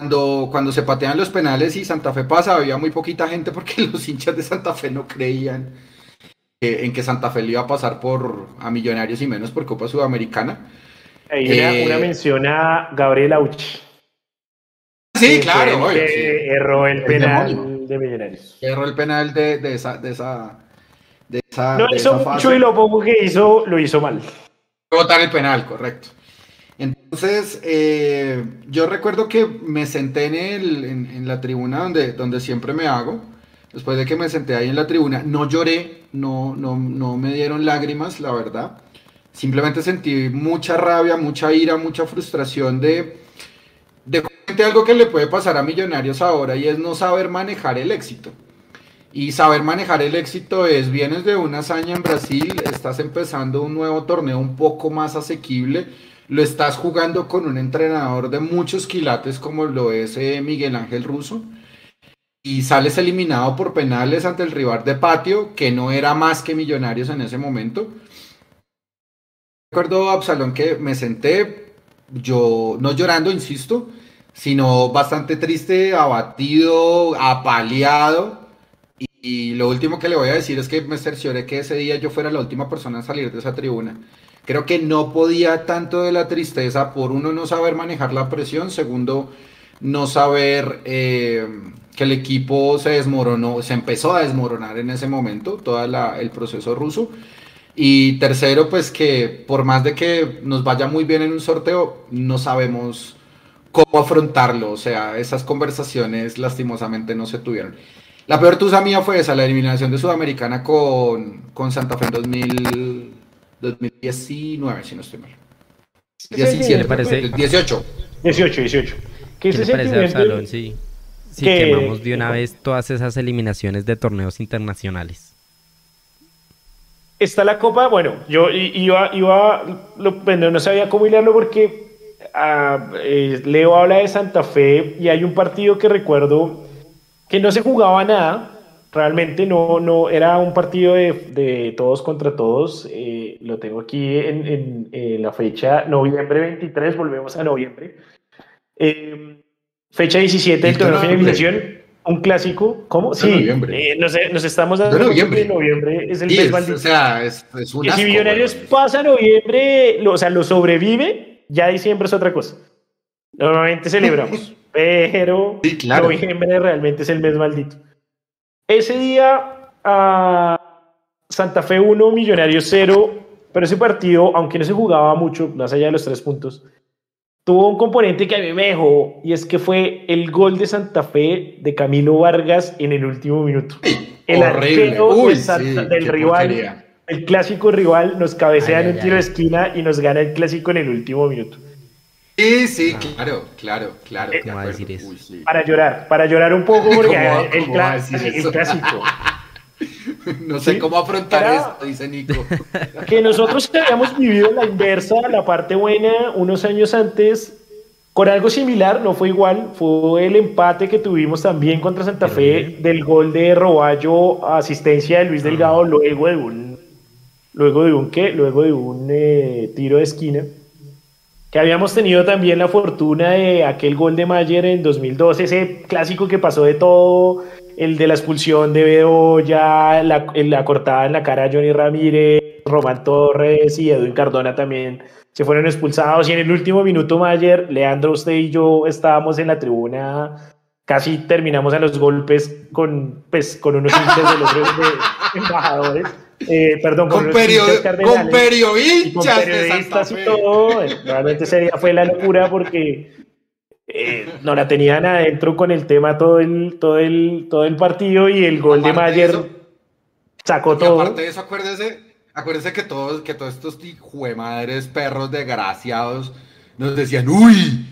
cuando, cuando se patean los penales y Santa Fe pasa, había muy poquita gente porque los hinchas de Santa Fe no creían en que Santa Fe le iba a pasar por a Millonarios y menos por Copa Sudamericana. Hay una, eh, mención a Gabriel Auch. Sí, claro. que erró el, penal de Millonarios. Erró el penal de, de, esa, de esa. De esa no hizo mucho y lo poco que hizo, lo hizo mal. Votar el penal, correcto. Entonces, eh, yo recuerdo que me senté en, el, en, la tribuna donde, donde siempre me hago. Después de que me senté ahí en la tribuna, no lloré, no, no, no me dieron lágrimas, la verdad. Simplemente sentí mucha rabia, mucha ira, mucha frustración de, de algo que le puede pasar a millonarios ahora y es no saber manejar el éxito. Y saber manejar el éxito es, vienes de una hazaña en Brasil, estás empezando un nuevo torneo un poco más asequible, lo estás jugando con un entrenador de muchos quilates como lo es eh, Miguel Ángel Russo, y sales eliminado por penales ante el rival de patio, que no era más que millonarios en ese momento recuerdo, Absalón, que me senté, yo no llorando, insisto, sino bastante triste, abatido, apaleado. Y, lo último que le voy a decir es que me cercioré que ese día yo fuera la última persona en salir de esa tribuna. Creo que no podía tanto de la tristeza por uno no saber manejar la presión, segundo no saber eh, que el equipo se desmoronó, se empezó a desmoronar en ese momento, todo el proceso ruso. Y tercero, pues que por más de que nos vaya muy bien en un sorteo, no sabemos cómo afrontarlo. O sea, esas conversaciones lastimosamente no se tuvieron. La peor tusa mía fue esa, la eliminación de Sudamericana con, con Santa Fe en 2000, 2019, si no estoy mal. 17, parece? 18. 18, 18. ¿Qué, ¿Qué parece, Absalón? Sí, sí que, quemamos de una vez todas esas eliminaciones de torneos internacionales. Está la copa, bueno, yo iba, iba no sabía cómo hilarlo porque ah, eh, Leo habla de Santa Fe y hay un partido que recuerdo que no se jugaba nada, realmente no, no era un partido de, todos contra todos, eh, lo tengo aquí en, la fecha noviembre 23, volvemos a noviembre, eh, fecha 17 del torneo de finalización, un clásico, ¿cómo? Sí, eh, nos, estamos dando noviembre. noviembre es el mes O sea, es, un Si Millonarios pasa noviembre, o sea, lo sobrevive, ya diciembre es otra cosa. Normalmente celebramos. Pero noviembre realmente es el mes maldito. Ese día, Santa Fe 1, Millonarios 0, pero ese partido, aunque no se jugaba mucho, más allá de los tres puntos, tuvo un componente que a mí me dejó, y es que fue el gol de Santa Fe de Camilo Vargas en el último minuto. El arquero del rival, el clásico rival, nos cabecea en un tiro de esquina y nos gana el clásico en el último minuto. Sí, sí, claro, claro, claro. ¿Cómo va a decir eso? Para llorar, para llorar un poco porque el, clásico. No sé cómo afrontar esto, dice Nico. Que nosotros habíamos vivido la inversa, la parte buena, unos años antes, con algo similar, no fue igual, fue el empate que tuvimos también contra Santa Fe del gol de Roballo, asistencia de Luis Delgado, luego de un, luego de un qué, luego de un eh, tiro de esquina que habíamos tenido también la fortuna de aquel gol de Mayer en 2012, ese clásico que pasó de todo, el de la expulsión de Bedoya, la, la cortada en la cara a Johnny Ramírez, Román Torres y Edwin Cardona también se fueron expulsados. Y en el último minuto Mayer, Leandro, usted y yo estábamos en la tribuna, casi terminamos a los golpes con, pues, con unos hinchas de los embajadores eh, perdón, con, periodistas y todo. Realmente ese día fue la locura porque eh, no la tenían adentro con el tema todo el, todo el, todo el partido y el gol de Mayer sacó todo. Aparte de eso, acuérdese, acuérdese que todos, que todos estos madres perros desgraciados nos decían, uy,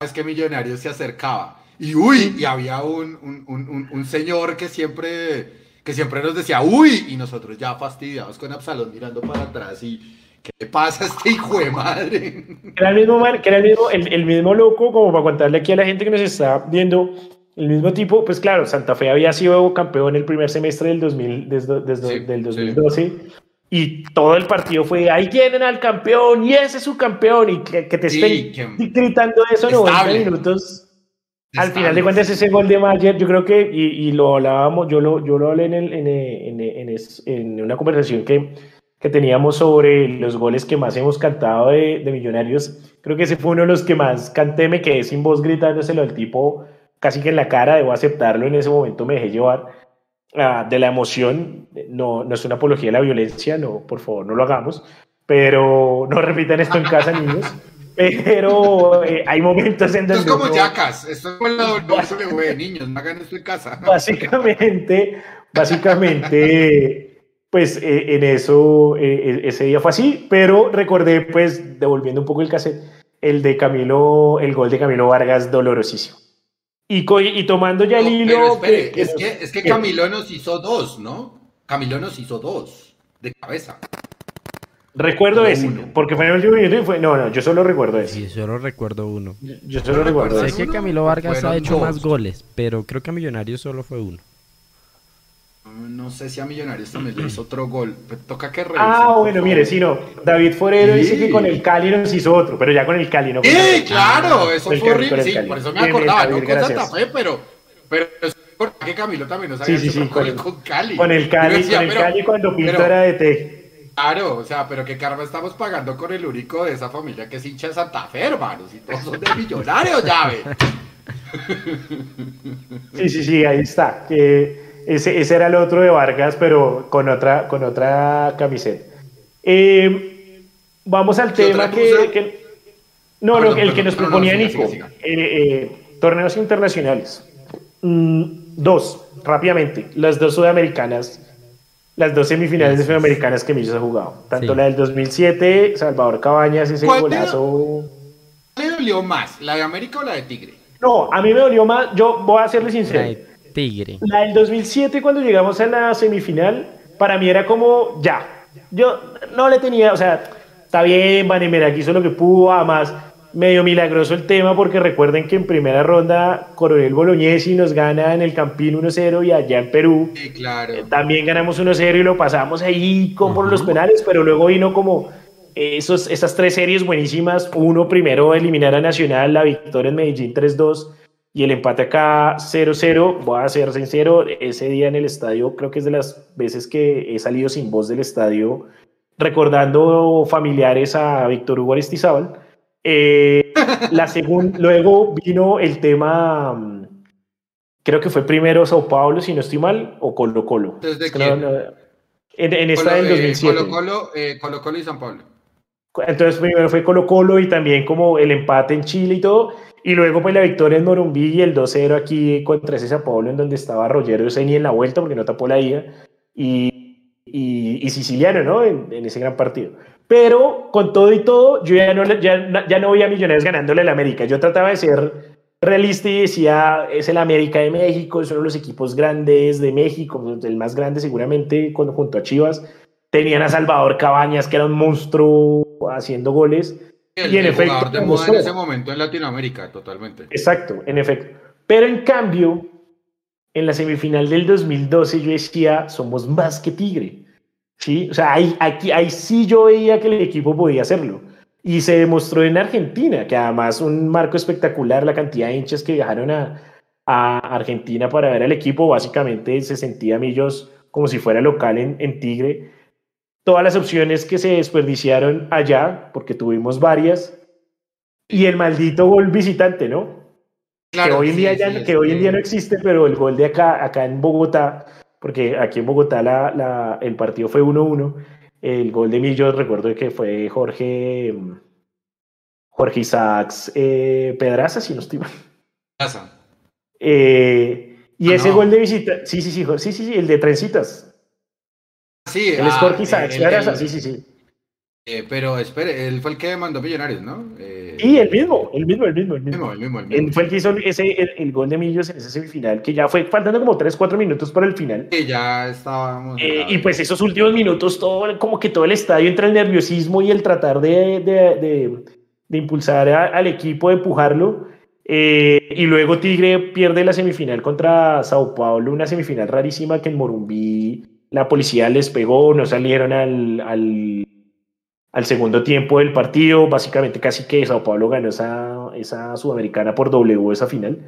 es que Millonarios se acercaba. Y uy, y había un, un, un, un señor que siempre que siempre nos decía, uy, y nosotros ya fastidiados con Absalón mirando para atrás y, ¿qué pasa a este hijo de madre? Era el mismo, que era el mismo, el, mismo loco, como para contarle aquí a la gente que nos está viendo, el mismo tipo, pues claro, Santa Fe había sido campeón el primer semestre del, 2000, desde, del 2012. Y todo el partido fue, ahí tienen al campeón, y ese es su campeón, y que, te estén gritando eso 90 minutos al final de cuentas, ese gol de Mayer, yo creo que, y, lo hablábamos, yo lo, yo lo hablé en, el, en, en, en, una conversación que, que, teníamos sobre los goles que más hemos cantado de, de, Millonarios. Creo que ese fue uno de los que más canté, me quedé sin voz gritándoselo al tipo casi que en la cara, debo aceptarlo, en ese momento me dejé llevar ah, de la emoción. No, no es una apología de la violencia, no, por favor, no lo hagamos, pero no repitan esto en casa, niños. Pero eh, hay momentos en donde. Esto es como yacas, esto es como la de niños, no hagan esto en casa. Básicamente, básicamente, pues eh, en eso, eh, ese día fue así, pero recordé, pues, devolviendo un poco el cassette, el de Camilo, el gol de Camilo Vargas, dolorosísimo. Y, y tomando ya el hilo. es, que, es que Camilo nos hizo dos, ¿no? Camilo nos hizo dos, de cabeza. Recuerdo ese, porque fue en el último minuto y fue. No, no, yo solo recuerdo ese. Sí, solo recuerdo uno. Yo, solo recuerdo ese. Sé que Camilo Vargas ha hecho más goles, pero creo que a Millonarios solo fue uno. No sé si a Millonarios también le hizo otro gol. Toca que revisen. Ah, bueno, mire, si no. David Forero dice que con el Cali nos hizo otro, pero ya con el Cali no. Sí, claro, eso fue horrible. Sí, por eso me acordaba, no con Santa Fe, pero. Pero es que Camilo también nos había sí, sí, sí, con, con, Cali. Con el Cali, con el Cali cuando Pinto era de T. Claro, o sea, pero qué karma estamos pagando con el único de esa familia que es hincha de Santa Fe, hermanos, y todos son de millonarios, llave. Sí, sí, sí, ahí está. Ese, ese era el otro de Vargas, pero con otra, con otra camiseta. Eh, vamos al ¿Qué tema que, No, Perdón, no, el que nos no, no, proponía siga, Nico. siga, siga. Eh, eh, torneos internacionales. Mm, dos, rápidamente. Las dos sudamericanas. Las dos semifinales de sudamericanas que Millos ha jugado. Tanto Sí. la del 2007, Salvador Cabañas, ese ¿Cuál de- golazo. ¿Cuál le dolió más, la de América o la de Tigre? No, a mí me dolió más. Yo voy a serle sincero. Ay, tigre. La del 2007, cuando llegamos a la semifinal, para mí era como ya. Yo no le tenía, o sea, está bien, Vanemera hizo lo que pudo, además, medio milagroso el tema, porque recuerden que en primera ronda Coronel Bolognesi nos gana en el Campín 1-0 y allá en Perú Sí, claro. eh, también ganamos 1-0 y lo pasamos ahí con por los penales, pero luego vino como esos, esas tres series buenísimas. Uno primero eliminar a Nacional, la victoria en Medellín 3-2 y el empate acá 0-0. Voy a ser sincero, ese día en el estadio creo que es de las veces que he salido sin voz del estadio recordando familiares a Víctor Hugo Aristizábal. Eh, la segun- luego vino el tema, mm, creo que fue primero Sao Paulo, si no estoy mal, o Colo Colo. Entonces, ¿de Es que quién? no- no- en, en esta Colo, del eh, 2007. Colo Colo, eh, Colo Colo y San Pablo. Entonces primero fue Colo Colo y también como el empate en Chile y todo. Y luego pues la victoria en Morumbí y el 2-0 aquí contra ese Sao Paulo en donde estaba Rogero Euseni en la vuelta porque no tapó la ida. Y, y, y Siciliano, ¿no? En, en ese gran partido. Pero con todo y todo, yo ya no, ya, ya no voy a Millonarios ganándole al América. Yo trataba de ser realista y decía, es el América de México, son los equipos grandes de México, el más grande seguramente con- junto a Chivas. Tenían a Salvador Cabañas, que era un monstruo haciendo goles. El, Y en el efecto, jugador de como moda en son. ese momento en Latinoamérica, totalmente. Exacto, en efecto. Pero en cambio, en la semifinal del 2012 yo decía, somos más que Tigre. ¿Sí? O sea, ahí, aquí, ahí sí yo veía que el equipo podía hacerlo. Y se demostró en Argentina, que además un marco espectacular, la cantidad de hinchas que viajaron a, a Argentina para ver al equipo, básicamente se sentía Millos como si fuera local en, en Tigre. Todas las opciones que se desperdiciaron allá, porque tuvimos varias, y el maldito gol visitante, ¿no? Claro, que hoy en sí, día ya sí, que es hoy en día no existe, pero el gol de acá, acá en Bogotá, porque aquí en Bogotá la, la- el partido fue 1-1, el gol de Millos, recuerdo que fue Jorge, mm, Jorge Isaacs eh, Pedraza, si no estoy mal. Pasa. Eh, y Ah, ese no. gol de visita, sí, sí, sí, sí, sí, sí, el de Trencitas. Sí, El es ah, Jorge eh, Isaacs el- Pedraza, el- sí, sí, sí. Eh, pero espere, él fue el que mandó Millonarios, ¿no? Eh, Y el mismo, el mismo, el mismo, el mismo. el mismo, el mismo. Él fue el que hizo ese, el, el gol de Millos en esa semifinal, que ya fue faltando como 3, 4 minutos para el final. Sí, ya estábamos. Eh, y pues esos últimos minutos, todo, como que todo el estadio entra el nerviosismo y el tratar de, de, de- de impulsar a- al equipo, de empujarlo. Eh, y luego Tigre pierde la semifinal contra Sao Paulo, una semifinal rarísima que en Morumbí la policía les pegó, no salieron al, al, al segundo tiempo del partido. Básicamente casi que Sao Paulo ganó esa, esa sudamericana por W esa final.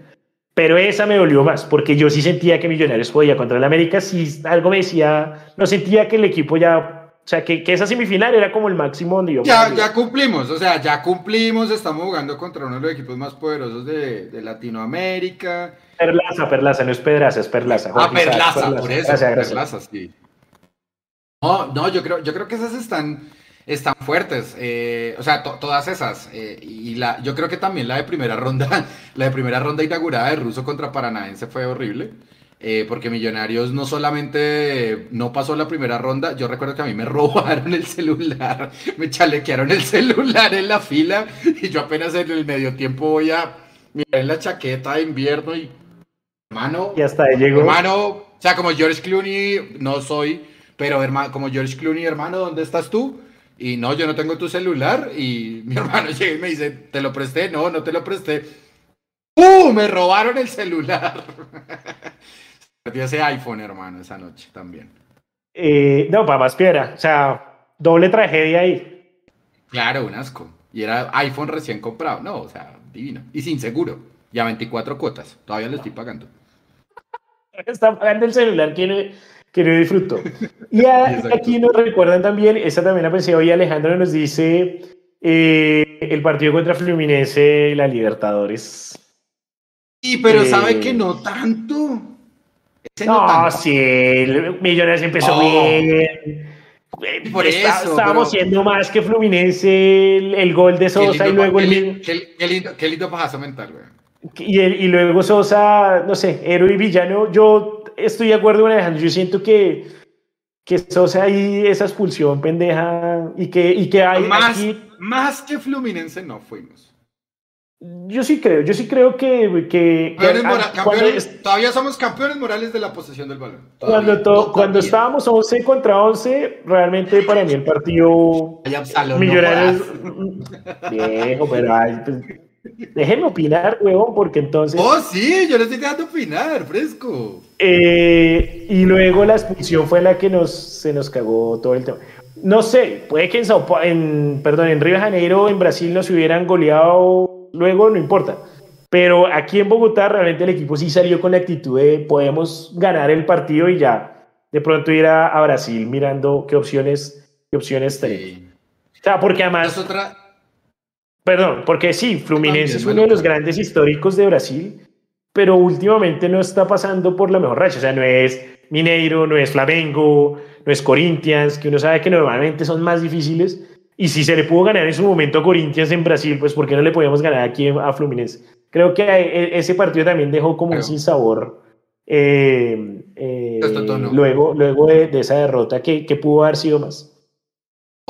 Pero esa me dolió más, porque yo sí sentía que Millonarios podía contra el América, sí algo me decía, no sentía que el equipo ya, o sea, que, que esa semifinal era como el máximo donde yo... Ya, ya cumplimos, o sea, ya cumplimos, estamos jugando contra uno de los equipos más poderosos de, de Latinoamérica. Perlaza, Perlaza, no es Pedraza, es Perlaza. Ah, Isaac, Perlaza, por eso, Gracias, gracias. Perlaza, sí. No, no, yo creo, yo creo que esas están, están fuertes, eh, o sea, to- todas esas, eh, y la, yo creo que también la de primera ronda, la de primera ronda inaugurada de Ruso contra Paranaense fue horrible, eh, porque Millonarios no solamente no pasó la primera ronda, yo recuerdo que a mí me robaron el celular, me chalequearon el celular en la fila, y yo apenas en el medio tiempo voy a mirar en la chaqueta de invierno y, hermano, Y hasta ahí llegó. Hermano, o sea, como George Clooney, no soy, pero hermano, como George Clooney, hermano, ¿dónde estás tú? Y no, yo no tengo tu celular. Y mi hermano llega y me dice, ¿te lo presté? No, no te lo presté. ¡Uh! Me robaron el celular. Perdí ese iPhone, hermano, esa noche también. Eh, no, para más piedra, o sea, doble tragedia ahí. Claro, un asco. Y era iPhone recién comprado. No, o sea, divino. Y sin seguro. Ya 24 cuotas. Todavía le estoy pagando. Está pagando el celular que, que no disfrutó. Y aquí nos recuerdan también, esa también la pensé hoy, Alejandro nos dice eh, el partido contra Fluminense, la Libertadores. Y pero sabe eh, que no tanto. no, sí, Millonarios empezó bien. Por eso, estábamos siendo más que Fluminense el, gol de Sosa y luego el qué, qué, lindo, qué lindo pajazo mental, güey. Y, y, luego Sosa, no sé, héroe y villano. Yo estoy de acuerdo con Alejandro. Yo siento que, que Sosa ahí, esa expulsión pendeja y que, y que hay. Más, más que Fluminense no fuimos. Yo sí creo, yo sí creo que... que, todavía somos campeones morales de la posesión del balón. cuando, cuando estábamos 11 contra 11, realmente para mí el partido... Millonarios... viejo, pero... pues, déjenme opinar, huevón, porque entonces... Oh, sí, yo les estoy dejando opinar, fresco. Eh, y luego la expulsión fue la que nos, se nos cagó todo el tema. No sé, puede que en, en, perdón, en Río de Janeiro, en Brasil, nos hubieran goleado luego no importa. Pero aquí en Bogotá realmente el equipo sí salió con la actitud de podemos ganar el partido y ya de pronto ir a, Brasil mirando qué opciones, qué opciones tenemos. O sea, porque además... otra... Perdón, porque sí, Fluminense es uno de los grandes históricos de Brasil, pero últimamente no está pasando por la mejor racha. O sea, no es Mineiro, no es Flamengo, no es Corinthians, que uno sabe que normalmente son más difíciles y si se le pudo ganar en su momento a Corinthians en Brasil, pues ¿por qué no le podíamos ganar aquí a Fluminense? Creo que e, ese partido también dejó como un sinsabor eh, eh, luego, luego de, esa derrota que, que, pudo haber sido más.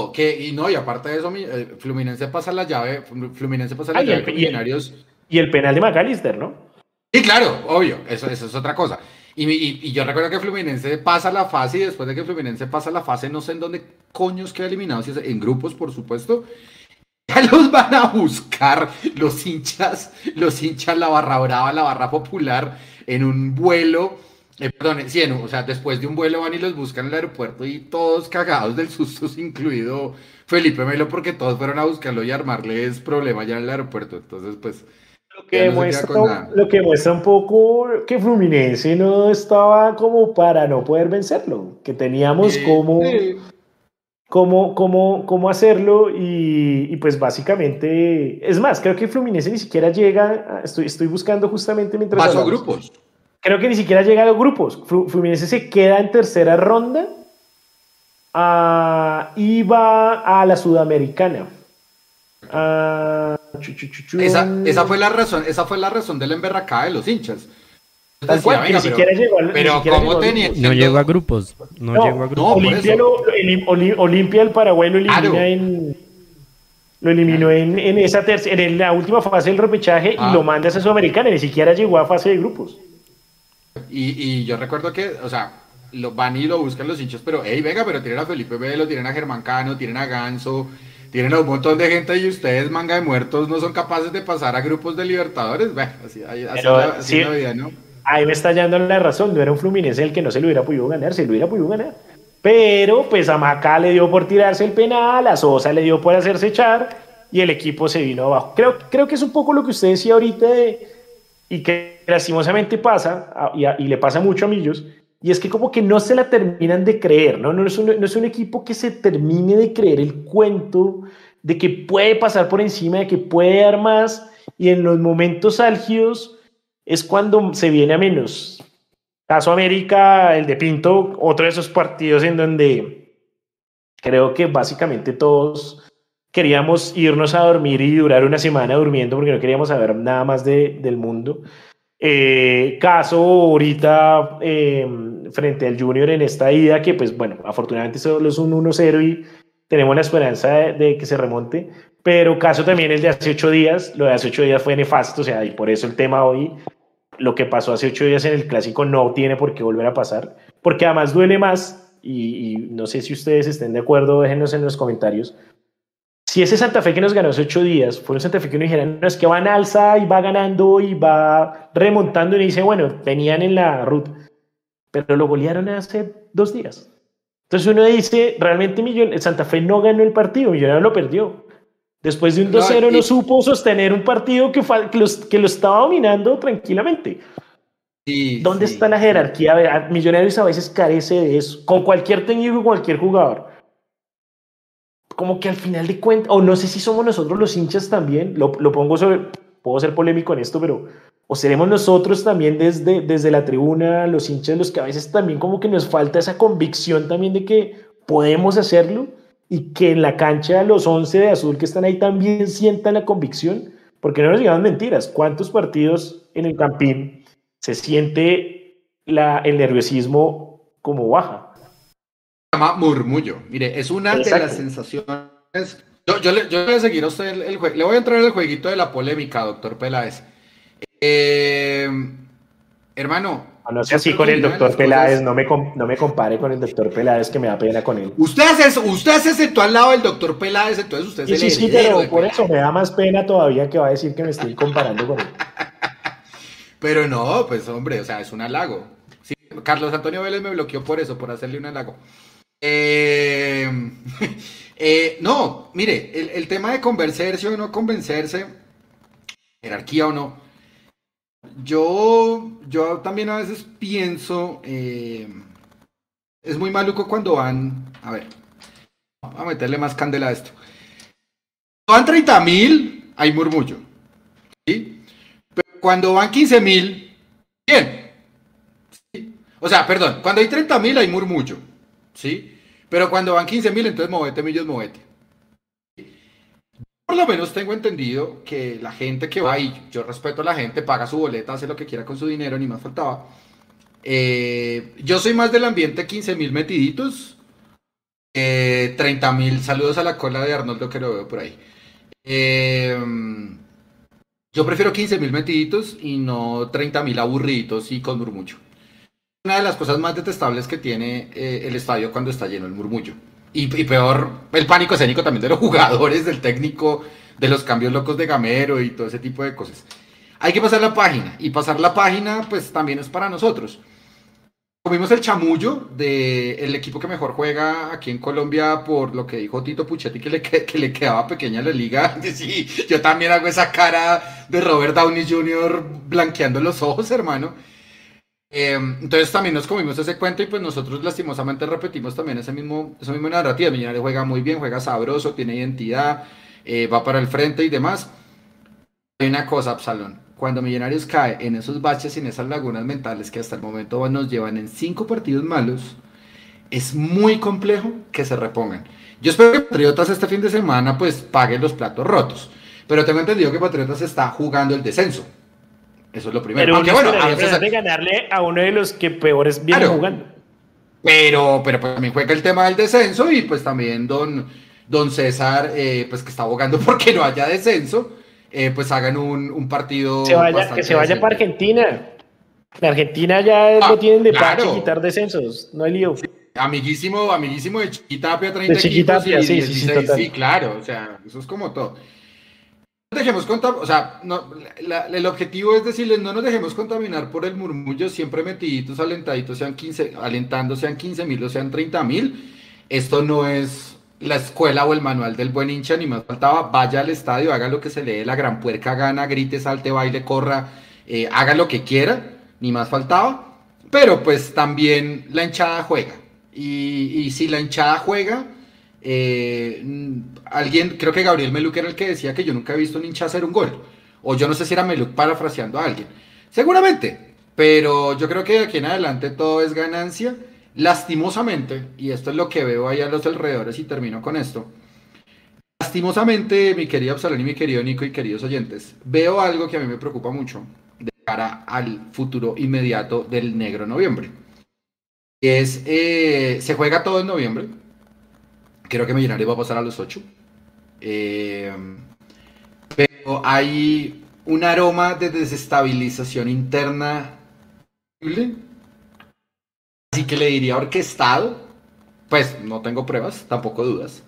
Okay, y no, y aparte de eso, eh, Fluminense pasa la llave, Fluminense pasa la llave y el, y el penal de McAllister, ¿no? Sí, claro, obvio, eso, eso es otra cosa. Y, yo recuerdo que Fluminense pasa la fase y después de que Fluminense pasa la fase, no sé en dónde coños queda eliminado, si es en grupos, por supuesto. Ya los van a buscar los hinchas, los hinchas, la barra brava, la barra popular, en un vuelo. Eh, perdón, sí, o sea, después de un vuelo van y los buscan en el aeropuerto y todos cagados del susto, incluido Felipe Melo, porque todos fueron a buscarlo y armarles problema ya en el aeropuerto. Entonces, pues, lo que, demuestra, lo que muestra un poco que Fluminense no estaba como para no poder vencerlo, que teníamos como, como, como, como hacerlo y, pues básicamente, es más, creo que Fluminense ni siquiera llega, estoy, estoy buscando justamente mientras... Pasó grupos. Creo que ni siquiera llega a los grupos. Fluminense se queda en tercera ronda uh, y va a la Sudamericana. Uh, esa, esa, fue la razón, esa fue la razón de la emberracada de los hinchas. Tal cual, ni siquiera llegó al, Pero ¿cómo tenía? No llegó a grupos. No, llegó a grupos. Olimpia, Olimpia, el Paraguay lo elimina en. Lo eliminó en, en esa tercera, en la última fase del repechaje y ah. lo manda a esa Sudamericana. Ni siquiera llegó a fase de grupos. Y, y yo recuerdo que, o sea, lo van y lo buscan los hinchas, pero, hey, venga, pero tienen a Felipe Velo, tienen a Germán Cano, tienen a Ganso, tienen a un montón de gente y ustedes, manga de muertos, no son capaces de pasar a grupos de Libertadores. Bueno, así, así, la, vida, ¿no? Ahí me está hallando la razón, no era un Fluminense el que no se lo hubiera podido ganar, se lo hubiera podido ganar. Pero pues a Maca le dio por tirarse el penal, a Sosa le dio por hacerse echar y el equipo se vino abajo. Creo, creo que es un poco lo que usted decía ahorita y que lastimosamente pasa, y, y, le pasa mucho a Millos, y es que como que no se la terminan de creer, ¿no? No es, un, no es un equipo que se termine de creer el cuento de que puede pasar por encima, de que puede dar más, y en los momentos álgidos es cuando se viene a menos. Caso América, el de Pinto, otro de esos partidos en donde creo que básicamente todos queríamos irnos a dormir y durar una semana durmiendo porque no queríamos saber nada más de, del mundo. Eh, caso ahorita em, frente al Junior en esta ida, que pues bueno, afortunadamente solo es un 1-0 y tenemos la esperanza de, que se remonte, pero caso también el de hace ocho días, lo de hace ocho días fue nefasto, o sea, y por eso el tema hoy, lo que pasó hace ocho días en el clásico no tiene por qué volver a pasar, porque además duele más, y, y no sé si ustedes estén de acuerdo, déjenos en los comentarios, si ese Santa Fe que nos ganó hace ocho días fue un Santa Fe que uno dijera, no, es que va en alza y va ganando y va remontando y dice, bueno, venían en la ruta, pero lo golearon hace dos días. Entonces uno dice, realmente Santa Fe no ganó el partido, Millonarios lo perdió. Después de un 2-0 no, supo sostener un partido que, que, que lo estaba dominando tranquilamente. ¿Dónde está la jerarquía? Millonarios a veces carece de eso, con cualquier técnico, cualquier jugador. Como que al final de cuentas, o no sé si somos nosotros los hinchas también, lo, lo pongo sobre, puedo ser polémico en esto, pero o seremos nosotros también desde, desde la tribuna, los hinchas, los que a veces también como que nos falta esa convicción también de que podemos hacerlo y que en la cancha los 11 de azul que están ahí también sientan la convicción, porque no nos digan mentiras, ¿cuántos partidos en el Campín se siente la, el nerviosismo como baja? Se llama murmullo. Mire, es una de las sensaciones. Yo, le, voy a seguir a usted el, juego. Le voy a entrar en el jueguito de la polémica, doctor Peláez. Eh, hermano. No sé así con el doctor Peláez, no, me, no me compare con el doctor Peláez, que me da pena con él. Usted se, usted se sentó al lado del doctor Peláez, entonces usted sí, se Sí, sí, pero por eso me da más pena todavía que va a decir que me estoy comparando con él. Pero no, pues hombre, o sea, es un halago. Carlos Antonio Vélez me bloqueó por eso, por hacerle un halago. Eh, eh, no, mire, el, tema de convencerse o no convencerse, jerarquía o no, yo, yo también a veces pienso, eh, es muy maluco cuando van, a ver, vamos a meterle más candela a esto. Cuando van 30 mil, hay murmullo. ¿sí? Cuando van 15 mil, bien. O sea, perdón, cuando hay 30 mil hay murmullo. ¿Sí? Pero cuando van 15 mil, entonces movete, millos, movete. Por lo menos tengo entendido que la gente que va y yo respeto a la gente, paga su boleta, hace lo que quiera con su dinero, ni más faltaba. Eh, yo soy más del ambiente 15 mil metiditos. 30 mil saludos a la cola de Arnoldo que lo veo por ahí. Eh, yo prefiero 15.000 metiditos y no 30.000 aburriditos y con murmullo. Una de las cosas más detestables que tiene eh, el estadio cuando está lleno el murmullo. Y, peor, el pánico escénico también de los jugadores, del técnico, de los cambios locos de Gamero y todo ese tipo de cosas. Hay que pasar la página. Y pasar la página, pues también es para nosotros. Vimos el chamullo del equipo que mejor juega aquí en Colombia por lo que dijo Tito Puchetti que le, que le quedaba pequeña la liga. Sí, yo también hago esa cara de Robert Downey Jr. blanqueando los ojos, hermano. Em, entonces también nos comimos ese cuento y pues nosotros lastimosamente repetimos también ese mismo, esa misma narrativa. Millonario juega muy bien, juega sabroso, tiene identidad, eh, va para el frente y demás. Hay una cosa, Absalón cuando Millonarios cae en esos baches y en esas lagunas mentales que hasta el momento nos llevan en cinco partidos malos, es muy complejo que se repongan. Yo espero que Patriotas este fin de semana pues pague los platos rotos, pero tengo entendido que Patriotas está jugando el descenso. Eso es lo primero. Pero Aunque, bueno, a veces... de ganarle a uno de los que peores vienen jugando. Pero, pero pues también juega el tema del descenso y pues también don, don César, eh, pues que está abogando porque no haya descenso. Eh, pues hagan un, partido. que se vaya para Argentina. En Argentina ya lo ah, tienen de claro. quitar descensos, no hay lío. amiguísimo, amiguísimo de Chiquitapia, 30 de Chiquitapia, sí, sí, sí, sí, claro, o sea, eso es como todo. No dejemos contaminar, o sea, no, el objetivo es decirles, no nos dejemos contaminar por el murmullo, siempre metiditos, alentaditos, sean 15, alentando, sean 15 mil o sean 30 mil. Esto no es la escuela o el manual del buen hincha, ni más faltaba, vaya al estadio, haga lo que se le dé la gran puerca gana, grite, salte, baile, corra, eh, haga lo que quiera, ni más faltaba, pero pues también la hinchada juega. Y, si la hinchada juega, eh, alguien, creo que Gabriel Meluc era el que decía que yo nunca he visto un hincha hacer un gol, o yo no sé si era Meluc parafraseando a alguien, seguramente, pero yo creo que de aquí en adelante todo es ganancia Lastimosamente, y esto es lo que veo ahí a los alrededores y termino con esto. Lastimosamente, mi querido Absalón y mi querido Nico y queridos oyentes, veo algo que a mí me preocupa mucho de cara al futuro inmediato del negro noviembre. Es, eh, se juega todo en noviembre. Creo que Millonarios va a pasar a los 8. Eh, pero hay un aroma de desestabilización interna Así que le diría orquestado, pues no tengo pruebas, tampoco dudas,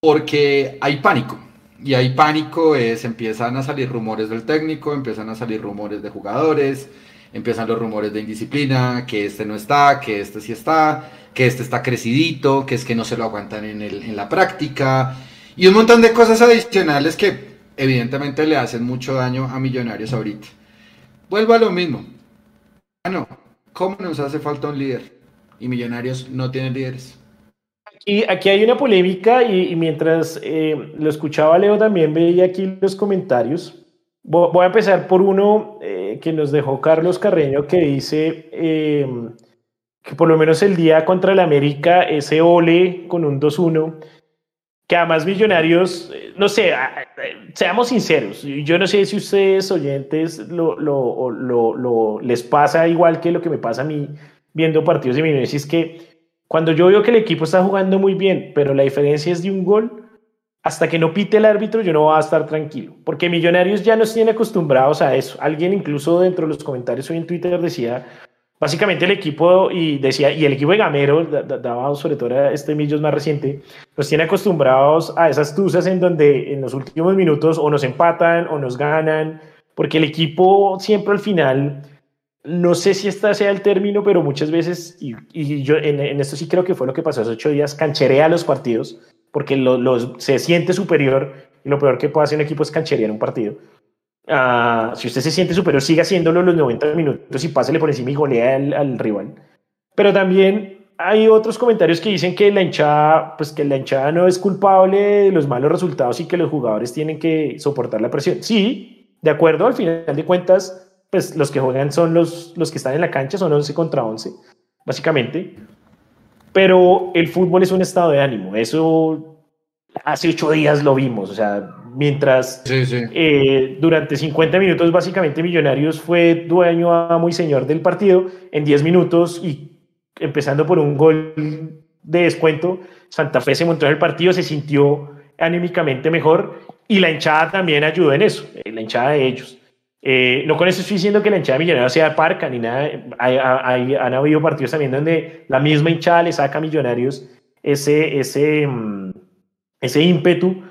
porque hay pánico. Y hay pánico es, empiezan a salir rumores del técnico, empiezan a salir rumores de jugadores, empiezan los rumores de indisciplina, que este no está, que este sí está, que este está crecidito, que es que no se lo aguantan en, el, en la práctica, y un montón de cosas adicionales que evidentemente le hacen mucho daño a millonarios ahorita. Vuelvo a lo mismo, no, ¿cómo nos hace falta un líder? Y Millonarios no tienen líderes. Y aquí hay una polémica y, mientras eh, lo escuchaba Leo también veía aquí los comentarios. Voy a empezar por uno eh, que nos dejó Carlos Carreño que dice eh, que por lo menos el día contra el América, ese ole con un 2-1, que además Millonarios, no sé, seamos sinceros, yo no sé si ustedes oyentes lo, lo, lo, les pasa igual que lo que me pasa a mí viendo partidos de Millonarios, es que cuando yo veo que el equipo está jugando muy bien, pero la diferencia es de un gol, hasta que no pite el árbitro yo no voy a estar tranquilo, porque Millonarios ya nos tienen acostumbrados a eso. Alguien incluso dentro de los comentarios hoy en Twitter decía, básicamente el equipo, y decía, y el equipo de Gamero, daba sobre todo este Millos más reciente, nos tiene acostumbrados a esas tuzas en donde en los últimos minutos o nos empatan o nos ganan, porque el equipo siempre al final no sé si este sea el término, pero muchas veces, y, yo en, esto sí creo que fue lo que pasó hace ocho días, cancherea los partidos, porque los, se siente superior, y lo peor que puede hacer un equipo es cancherear un partido. Ah, si usted se siente superior, siga haciéndolo los 90 minutos y pásele por encima y golea al, al, rival. Pero también hay otros comentarios que dicen que la hinchada, pues que la hinchada no es culpable de los malos resultados y que los jugadores tienen que soportar la presión. Sí, de acuerdo, al final de cuentas, pues los que juegan son los, los que están en la cancha, son 11 contra 11, básicamente. Pero el fútbol es un estado de ánimo, eso hace ocho días lo vimos, o sea, mientras eh, durante 50 minutos básicamente Millonarios fue dueño, amo y señor del partido, en 10 minutos y empezando por un gol de descuento, Santa Fe se montó en el partido, se sintió anímicamente mejor y la hinchada también ayudó en eso, la hinchada de ellos. Eh, no con eso estoy diciendo que la hinchada de Millonarios sea parca ni nada. Hay, han habido partidos también donde la misma hinchada le saca a Millonarios ese, ese, mm, ese ímpetu.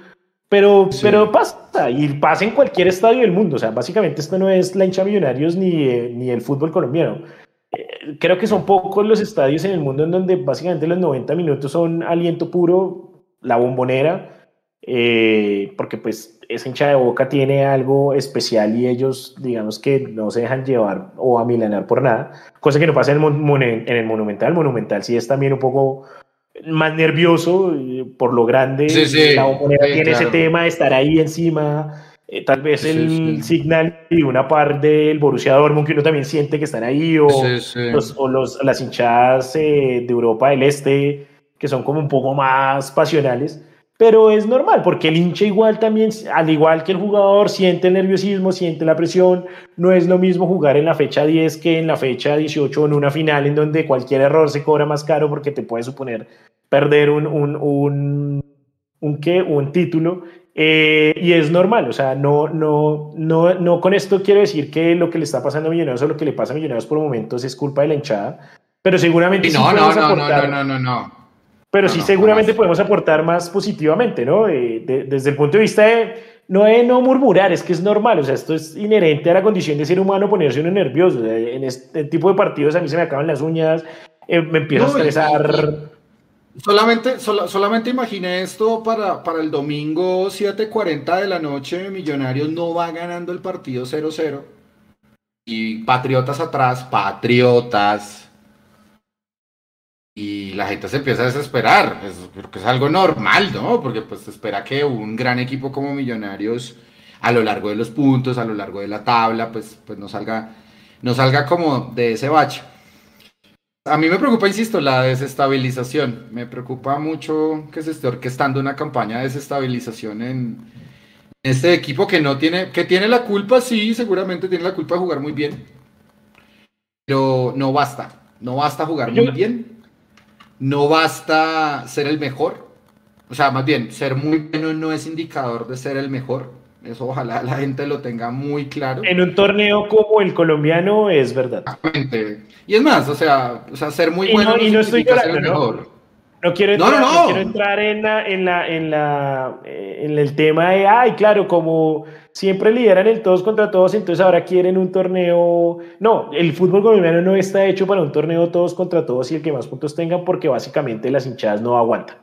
Pero, pero pasa, y pasa en cualquier estadio del mundo. O sea, básicamente esto no es la hincha Millonarios ni, eh, ni el fútbol colombiano. Eh, creo que son pocos los estadios en el mundo en donde básicamente los 90 minutos son aliento puro, la bombonera, porque pues esa hincha de boca tiene algo especial y ellos, digamos que no se dejan llevar o amilanar por nada, cosa que no pasa en el, en el Monumental. Monumental sí es también un poco más nervioso eh, por lo grande. la bombonera tiene ese tema de estar ahí encima. Eh, tal vez el Signal y una par del Borussia Dortmund que uno también siente que están ahí, o, los, o los, las hinchadas eh, de Europa del Este, que son como un poco más pasionales pero es normal, porque el hincha igual también, al igual que el jugador, siente el nerviosismo, siente la presión, no es lo mismo jugar en la fecha 10 que en la fecha 18 en una final en donde cualquier error se cobra más caro porque te puede suponer perder un, un, un, un, ¿qué? un título. Eh, y es normal, o sea, no, no, no, no con esto quiero decir que lo que le está pasando a Millonarios o lo que le pasa a Millonarios por momentos es culpa de la hinchada, pero seguramente... No, no, no, no, no, no, no. Pero sí seguramente podemos aportar más positivamente, ¿no? Eh, desde el punto de vista de no de no murmurar, es que es normal, o sea, esto es inherente a la condición de ser humano ponerse uno nervioso. En este tipo de partidos a mí se me acaban las uñas, eh, me empiezo a estresar. Solamente, solamente imaginé esto para, para el domingo 7:40 de la noche, Millonarios no va ganando el partido 0-0 y Patriotas atrás, Patriotas y la gente se empieza a desesperar. Es, creo que es algo normal, ¿no? Porque pues se espera que un gran equipo como Millonarios a lo largo de los puntos, a lo largo de la tabla, pues, pues no, salga, no salga como de ese bache. A mí me preocupa, insisto, la desestabilización. Me preocupa mucho que se esté orquestando una campaña de desestabilización en este equipo que no tiene, que tiene la culpa, sí, seguramente tiene la culpa de jugar muy bien. Pero no basta. No basta jugar muy bien no basta ser el mejor. O sea, más bien, ser muy bueno no es indicador de ser el mejor. Eso ojalá la gente lo tenga muy claro. En un torneo como el colombiano es verdad. Exactamente. Y es más, o sea, o sea ser muy bueno no, y no estoy ser el mejor. No quiero entrar, no, quiero entrar en, la, en, la, en, la, en el tema de, ay, claro, como siempre lideran el todos contra todos, entonces ahora quieren un torneo. No, el fútbol colombiano no está hecho para un torneo todos contra todos y el que más puntos tenga, porque básicamente las hinchadas no aguantan.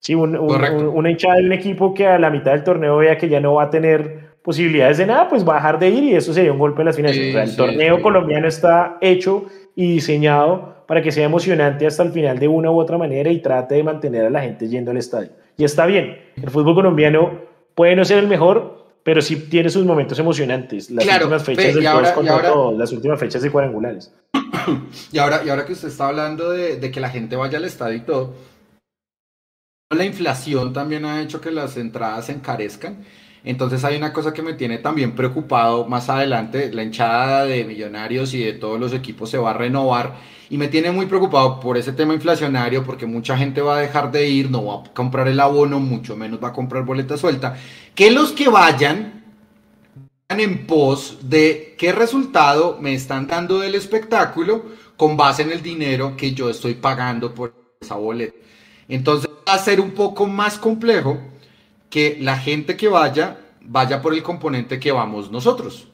Sí, una hinchada de un equipo que a la mitad del torneo vea que ya no va a tener posibilidades de nada, pues va a dejar de ir y eso sería un golpe en las finanzas. Sí, O sea, el sí, torneo sí. colombiano está hecho y diseñado para que sea emocionante hasta el final de una u otra manera y trate de mantener a la gente yendo al estadio. Y está bien, el fútbol colombiano puede no ser el mejor, pero sí tiene sus momentos emocionantes. Las Claro, últimas fechas del ahora- contra ahora- todos, las últimas fechas de cuadrangulares. Y ahora, y ahora que usted está hablando de, de que la gente vaya al estadio y todo, la inflación también ha hecho que las entradas se encarezcan. Entonces hay una cosa que me tiene también preocupado más adelante, la hinchada de millonarios y de todos los equipos se va a renovar y me tiene muy preocupado por ese tema inflacionario porque mucha gente va a dejar de ir, no va a comprar el abono, mucho menos va a comprar boleta suelta. Que los que vayan en pos de qué resultado me están dando del espectáculo con base en el dinero que yo estoy pagando por esa boleta. Entonces va a ser un poco más complejo que la gente que vaya vaya por el componente que vamos nosotros.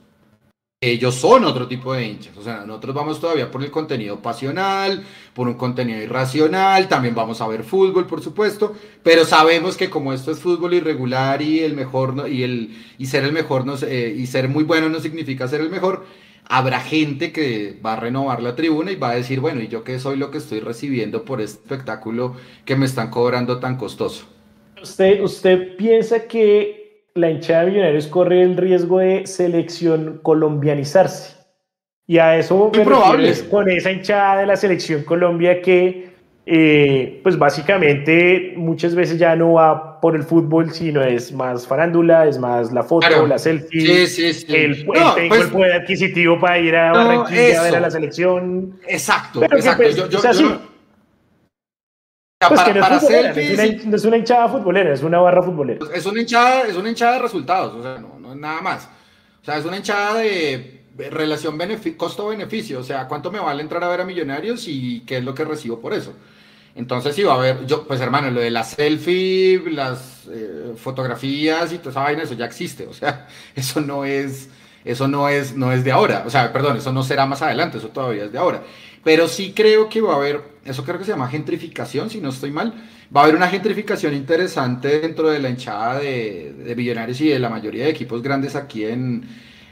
Ellos son otro tipo de hinchas, o sea, nosotros vamos todavía por el contenido pasional, por un contenido irracional, también vamos a ver fútbol, por supuesto, pero sabemos que como esto es fútbol irregular y el mejor y el y ser el mejor no, eh, y ser muy bueno no significa ser el mejor, habrá gente que va a renovar la tribuna y va a decir, bueno, ¿y yo qué soy lo que estoy recibiendo por este espectáculo que me están cobrando tan costoso? ¿Usted, ¿Usted piensa que la hinchada de Millonarios corre el riesgo de selección colombianizarse? Y a eso me probable. con esa hinchada de la selección Colombia que, eh, pues básicamente muchas veces ya no va por el fútbol, sino es más farándula, es más la foto, Claro. la selfie, Sí, sí, sí. el, No, el- pues- el poder adquisitivo para ir a No, Barranquilla a ver a la selección. Exacto, Pero que, exacto. pues, yo, yo- o sea, yo Pues para, que no es, para selfies, es una, no es una hinchada futbolera, es una barra futbolera. Pues es una hinchada, es una hinchada de resultados, o sea, no, no es nada más. O sea, es una hinchada de relación benefi- costo-beneficio, o sea, cuánto me vale entrar a ver a Millonarios y qué es lo que recibo por eso. Entonces sí va a haber, yo, pues hermano, lo de la selfie, las eh, fotografías y toda esa vaina, eso ya existe, o sea, eso no es, eso no es, no es de ahora, o sea, perdón, eso no será más adelante, eso todavía es de ahora. Pero sí creo que va a haber, eso creo que se llama gentrificación, si no estoy mal, va a haber una gentrificación interesante dentro de la hinchada de, de Millonarios y de la mayoría de equipos grandes aquí en,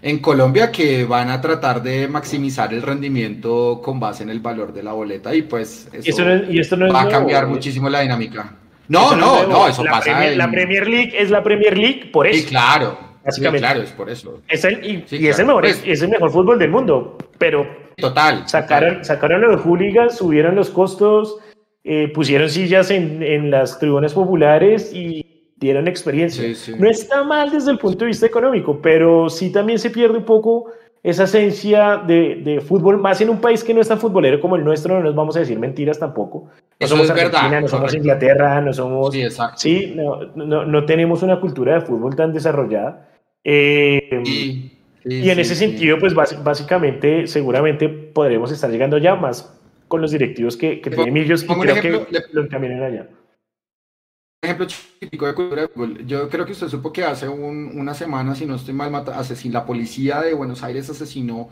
en Colombia que van a tratar de maximizar el rendimiento con base en el valor de la boleta y pues eso, Y, no es- y esto no es va a cambiar muchísimo la dinámica. No, no, no, eso la pasa Premier, en- La Premier League es la Premier League por Sí, eso. claro. Sí, claro, es por eso. Es el, y, Sí, y es, el mejor, pues. es el mejor fútbol del mundo, pero Total. sacaron, total. sacaron a los hooligans, subieron los costos, eh, pusieron sillas en, en las tribunas populares y dieron experiencia. Sí, sí. No está mal desde el punto de vista económico, pero sí también se pierde un poco esa esencia de, de fútbol, más en un país que no es tan futbolero como el nuestro, no nos vamos a decir mentiras tampoco. No Eso somos es verdad, Argentina, no somos correcto. Inglaterra, no somos... Sí, exacto. Sí, no, no, no tenemos una cultura de fútbol tan desarrollada. Eh, sí, y en sí, ese sí. sentido, pues bás- básicamente, seguramente podremos estar llegando ya más con los directivos que, que Pongo- tiene Millos y creo ejemplo, que le- lo encaminan allá. ejemplo típico de cultura de fútbol. Yo creo que usted supo que hace un- una semana, si no estoy mal, mata- asesin- la policía de Buenos Aires asesinó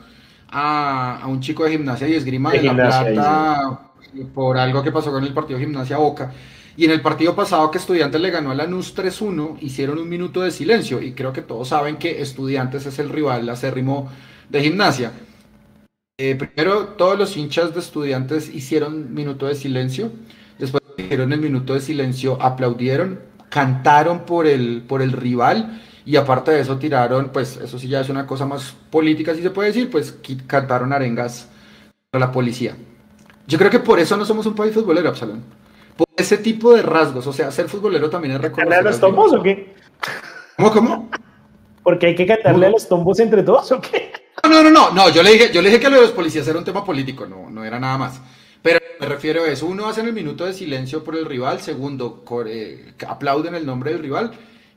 a, a un chico de gimnasia y esgrima De de, La gimnasia, Plata por algo que pasó con el partido Gimnasia Boca. Y en el partido pasado que Estudiantes le ganó a Lanús 3-1, hicieron un minuto de silencio. Y creo que todos saben que Estudiantes es el rival acérrimo de Gimnasia. Eh, primero, todos los hinchas de Estudiantes hicieron minuto de silencio. Después hicieron el minuto de silencio, aplaudieron, cantaron por el, por el rival y aparte de eso tiraron, pues eso sí ya es una cosa más política, si se puede decir, pues cantaron arengas a la policía. Yo creo que por eso no somos un país futbolero, Absalón. Por ese tipo de rasgos, o sea, ser futbolero también es ¿Cantarle reconocer. a los tombos o qué? ¿Cómo, cómo? ¿Porque hay que cantarle a los tombos entre todos o qué? No, no, no, no, yo le dije, yo le dije que lo de los policías era un tema político, no, no era nada más. Pero me refiero a eso, uno hace el minuto de silencio por el rival, segundo, eh, aplauden el nombre del rival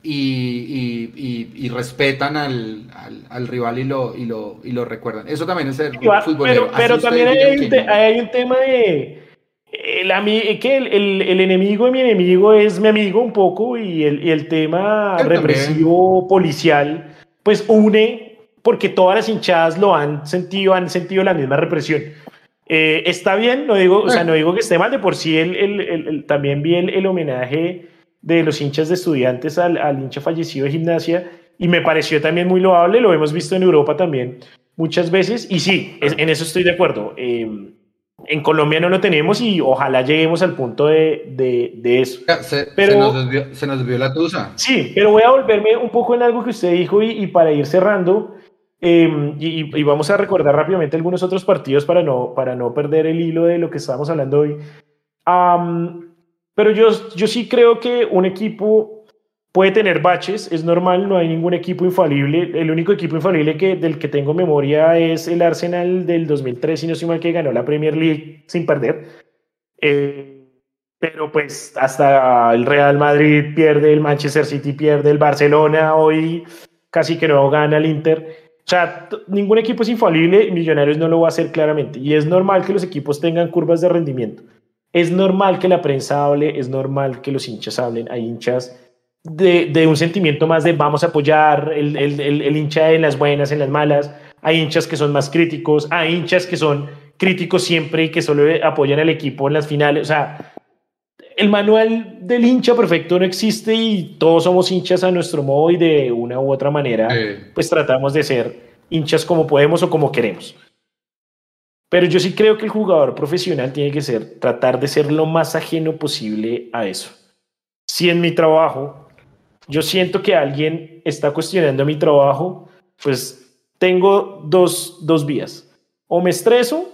y, y- y- y respetan al, al- al rival y lo, y, lo, y lo recuerdan. Eso también es ser futbolero. pero, también hay un, hay un tema de el, que el, el- el enemigo de mi enemigo es mi amigo un poco y el, y el tema también. represivo policial pues une porque todas las hinchadas lo han sentido, han sentido la misma represión. Eh, está bien, no digo, o sea, no digo que esté mal, de por sí el, el- el- el- también vi el, el homenaje de los hinchas de estudiantes al, al hincha fallecido de gimnasia y me pareció también muy loable, lo hemos visto en Europa también muchas veces, y sí, en eso estoy de acuerdo. Eh, en Colombia no lo tenemos y ojalá lleguemos al punto de, de, eso. Se, pero, se, nos desvió, la tusa. Sí, pero voy a volverme un poco en algo que usted dijo y, para ir cerrando, em, y, vamos a recordar rápidamente algunos otros partidos para no, para no perder el hilo de lo que estamos hablando hoy. pero yo, yo sí creo que un equipo Puede tener baches, es normal, no hay ningún equipo infalible. El único equipo infalible que, del que tengo memoria es el Arsenal del 2003, si no soy mal, que ganó la Premier League sin perder. Eh, pero pues hasta el Real Madrid pierde, el Manchester City pierde, el Barcelona hoy casi que no gana el Inter. O sea, ningún equipo es infalible, Millonarios no lo va a hacer claramente. Y es normal que los equipos tengan curvas de rendimiento. Es normal que la prensa hable, es normal que los hinchas hablen. Hay hinchas de, un sentimiento más de vamos a apoyar el, el, el, hincha en las buenas, en las malas. Hay hinchas que son más críticos, hay hinchas que son críticos siempre y que solo apoyan al equipo en las finales. O sea, el manual del hincha perfecto no existe y todos somos hinchas a nuestro modo y de una u otra manera, pues tratamos de ser hinchas como podemos o como queremos. Pero yo sí creo que el jugador profesional tiene que ser, tratar de ser lo más ajeno posible a eso. Si en mi trabajo yo siento que alguien está cuestionando mi trabajo, pues tengo dos, dos vías. O me estreso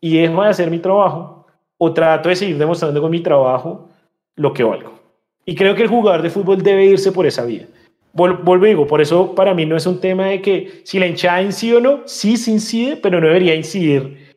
y dejo de hacer mi trabajo, o trato de seguir demostrando con mi trabajo lo que valgo. Y creo que el jugador de fútbol debe irse por esa vía. vuelvo y digo, por eso para mí no es un tema de que si la hinchada incide o no, sí se incide, pero no debería incidir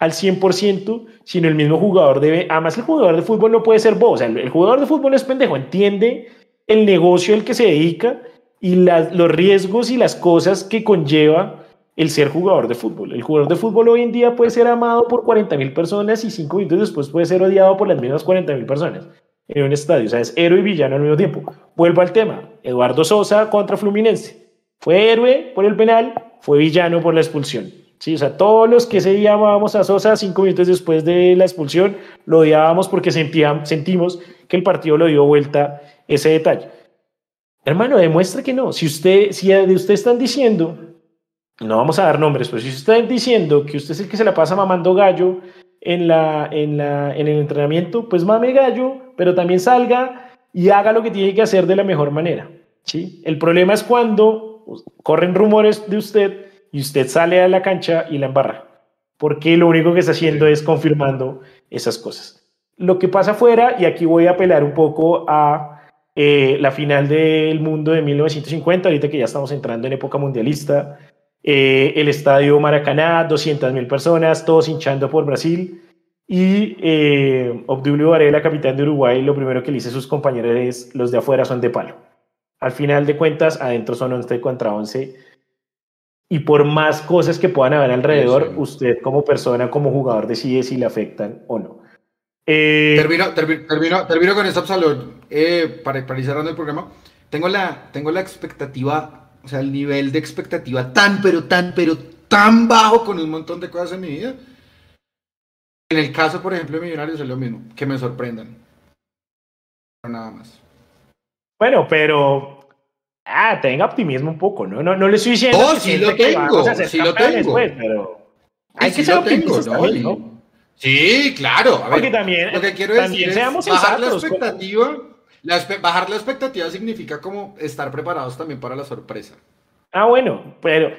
al 100%, sino el mismo jugador debe, además el jugador de fútbol no puede ser vos, o sea, el, el jugador de fútbol es pendejo, entiende el negocio al que se dedica y los riesgos y las cosas que conlleva el ser jugador de fútbol. El jugador de fútbol hoy en día puede ser amado por 40 mil personas y cinco minutos después puede ser odiado por las mismas 40 mil personas en un estadio. O sea, es héroe y villano al mismo tiempo. Vuelvo al tema. Eduardo Sosa contra Fluminense. Fue héroe por el penal, fue villano por la expulsión. Sí, o sea, todos los que ese día amábamos a Sosa cinco minutos después de la expulsión lo odiábamos porque sentíamos, sentimos que el partido lo dio vuelta ese detalle. Hermano, demuestra que no. Si usted, si de usted están diciendo, no vamos a dar nombres, pero si usted está diciendo que usted es el que se la pasa mamando gallo en, la, en, la, en el entrenamiento, pues mame gallo, pero también salga y haga lo que tiene que hacer de la mejor manera. ¿sí? El problema es cuando corren rumores de usted y usted sale a la cancha y la embarra, porque lo único que está haciendo es confirmando esas cosas. Lo que pasa afuera, y aquí voy a apelar un poco a eh, la final del mundo de 1950, ahorita que ya estamos entrando en época mundialista, eh, el estadio Maracaná, 200 mil personas, todos hinchando por Brasil. Y eh, Obdulio Varela, capitán de Uruguay, lo primero que le dice a sus compañeros es: los de afuera son de palo. Al final de cuentas, adentro son 11 contra 11. Y por más cosas que puedan haber alrededor, usted como persona, como jugador, decide si le afectan o no. Eh, termino, termino, termino, con esta Absalón, eh, para, para ir cerrando el programa. Tengo la, tengo la expectativa, o sea, el nivel de expectativa tan, pero tan, pero tan bajo con un montón de cosas en mi vida. En el caso, por ejemplo, de Millonarios es lo mismo, que me sorprendan. Nada más. Bueno, pero ah, tenga optimismo un poco, ¿no? No, no le estoy diciendo. Oh, sí lo tengo, sí lo tengo. pero hay que ser optimista ¿no? Sí, claro. A ver, también, lo que quiero decir es bajar la expectativa. Bajar la expectativa significa como estar preparados también para la sorpresa. Ah, bueno, pero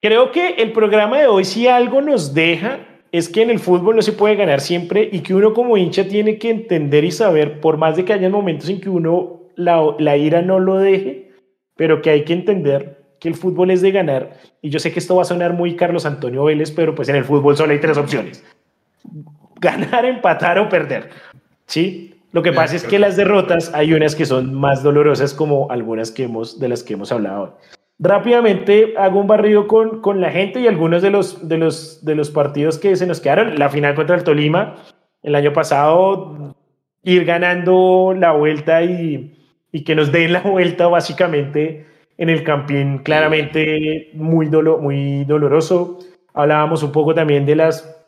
creo que el programa de hoy, si algo nos deja, es que en el fútbol no se puede ganar siempre y que uno como hincha tiene que entender y saber, por más de que haya momentos en que uno la, la ira no lo deje, pero que hay que entender que el fútbol es de ganar. Y yo sé que esto va a sonar muy Carlos Antonio Vélez, pero pues en el fútbol solo hay tres opciones ganar, empatar o perder. ¿Sí? Lo que pasa es que las derrotas hay unas que son más dolorosas como algunas que hemos, de las que hemos hablado Rápidamente hago un barrido con, con la gente y algunos de los, de, los, de los partidos que se nos quedaron. La final contra el Tolima, el año pasado, ir ganando la vuelta y, y que nos den la vuelta básicamente en el Campín, claramente muy, dolo, muy doloroso. Hablábamos un poco también de las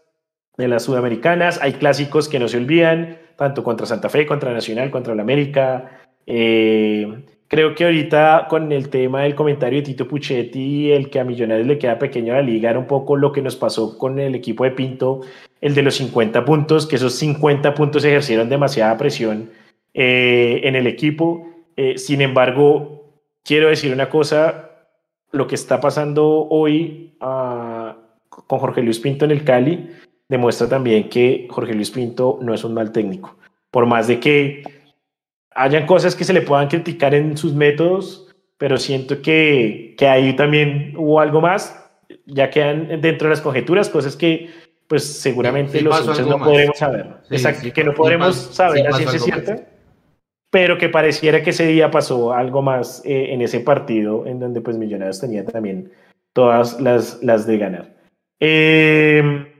de las sudamericanas. Hay clásicos que no se olvidan, tanto contra Santa Fe, contra Nacional, contra el América. Eh, Creo que ahorita con el tema del comentario de Tito Puchetti, el que a Millonarios le queda pequeño a la liga, era un poco lo que nos pasó con el equipo de Pinto, el de los 50 puntos, que esos 50 puntos ejercieron demasiada presión eh, en el equipo. Eh, sin embargo, quiero decir una cosa, lo que está pasando hoy uh, con Jorge Luis Pinto en el Cali demuestra también que Jorge Luis Pinto no es un mal técnico. Por más de que hayan cosas que se le puedan criticar en sus métodos, pero siento que, que ahí también hubo algo más, ya quedan dentro de las conjeturas, cosas que pues seguramente los hinchas no podremos saber. Exacto, que no podremos saber a ciencia cierta, pero que pareciera que ese día pasó algo más eh, en ese partido en donde pues Millonarios tenía también todas las, las de ganar. Eh,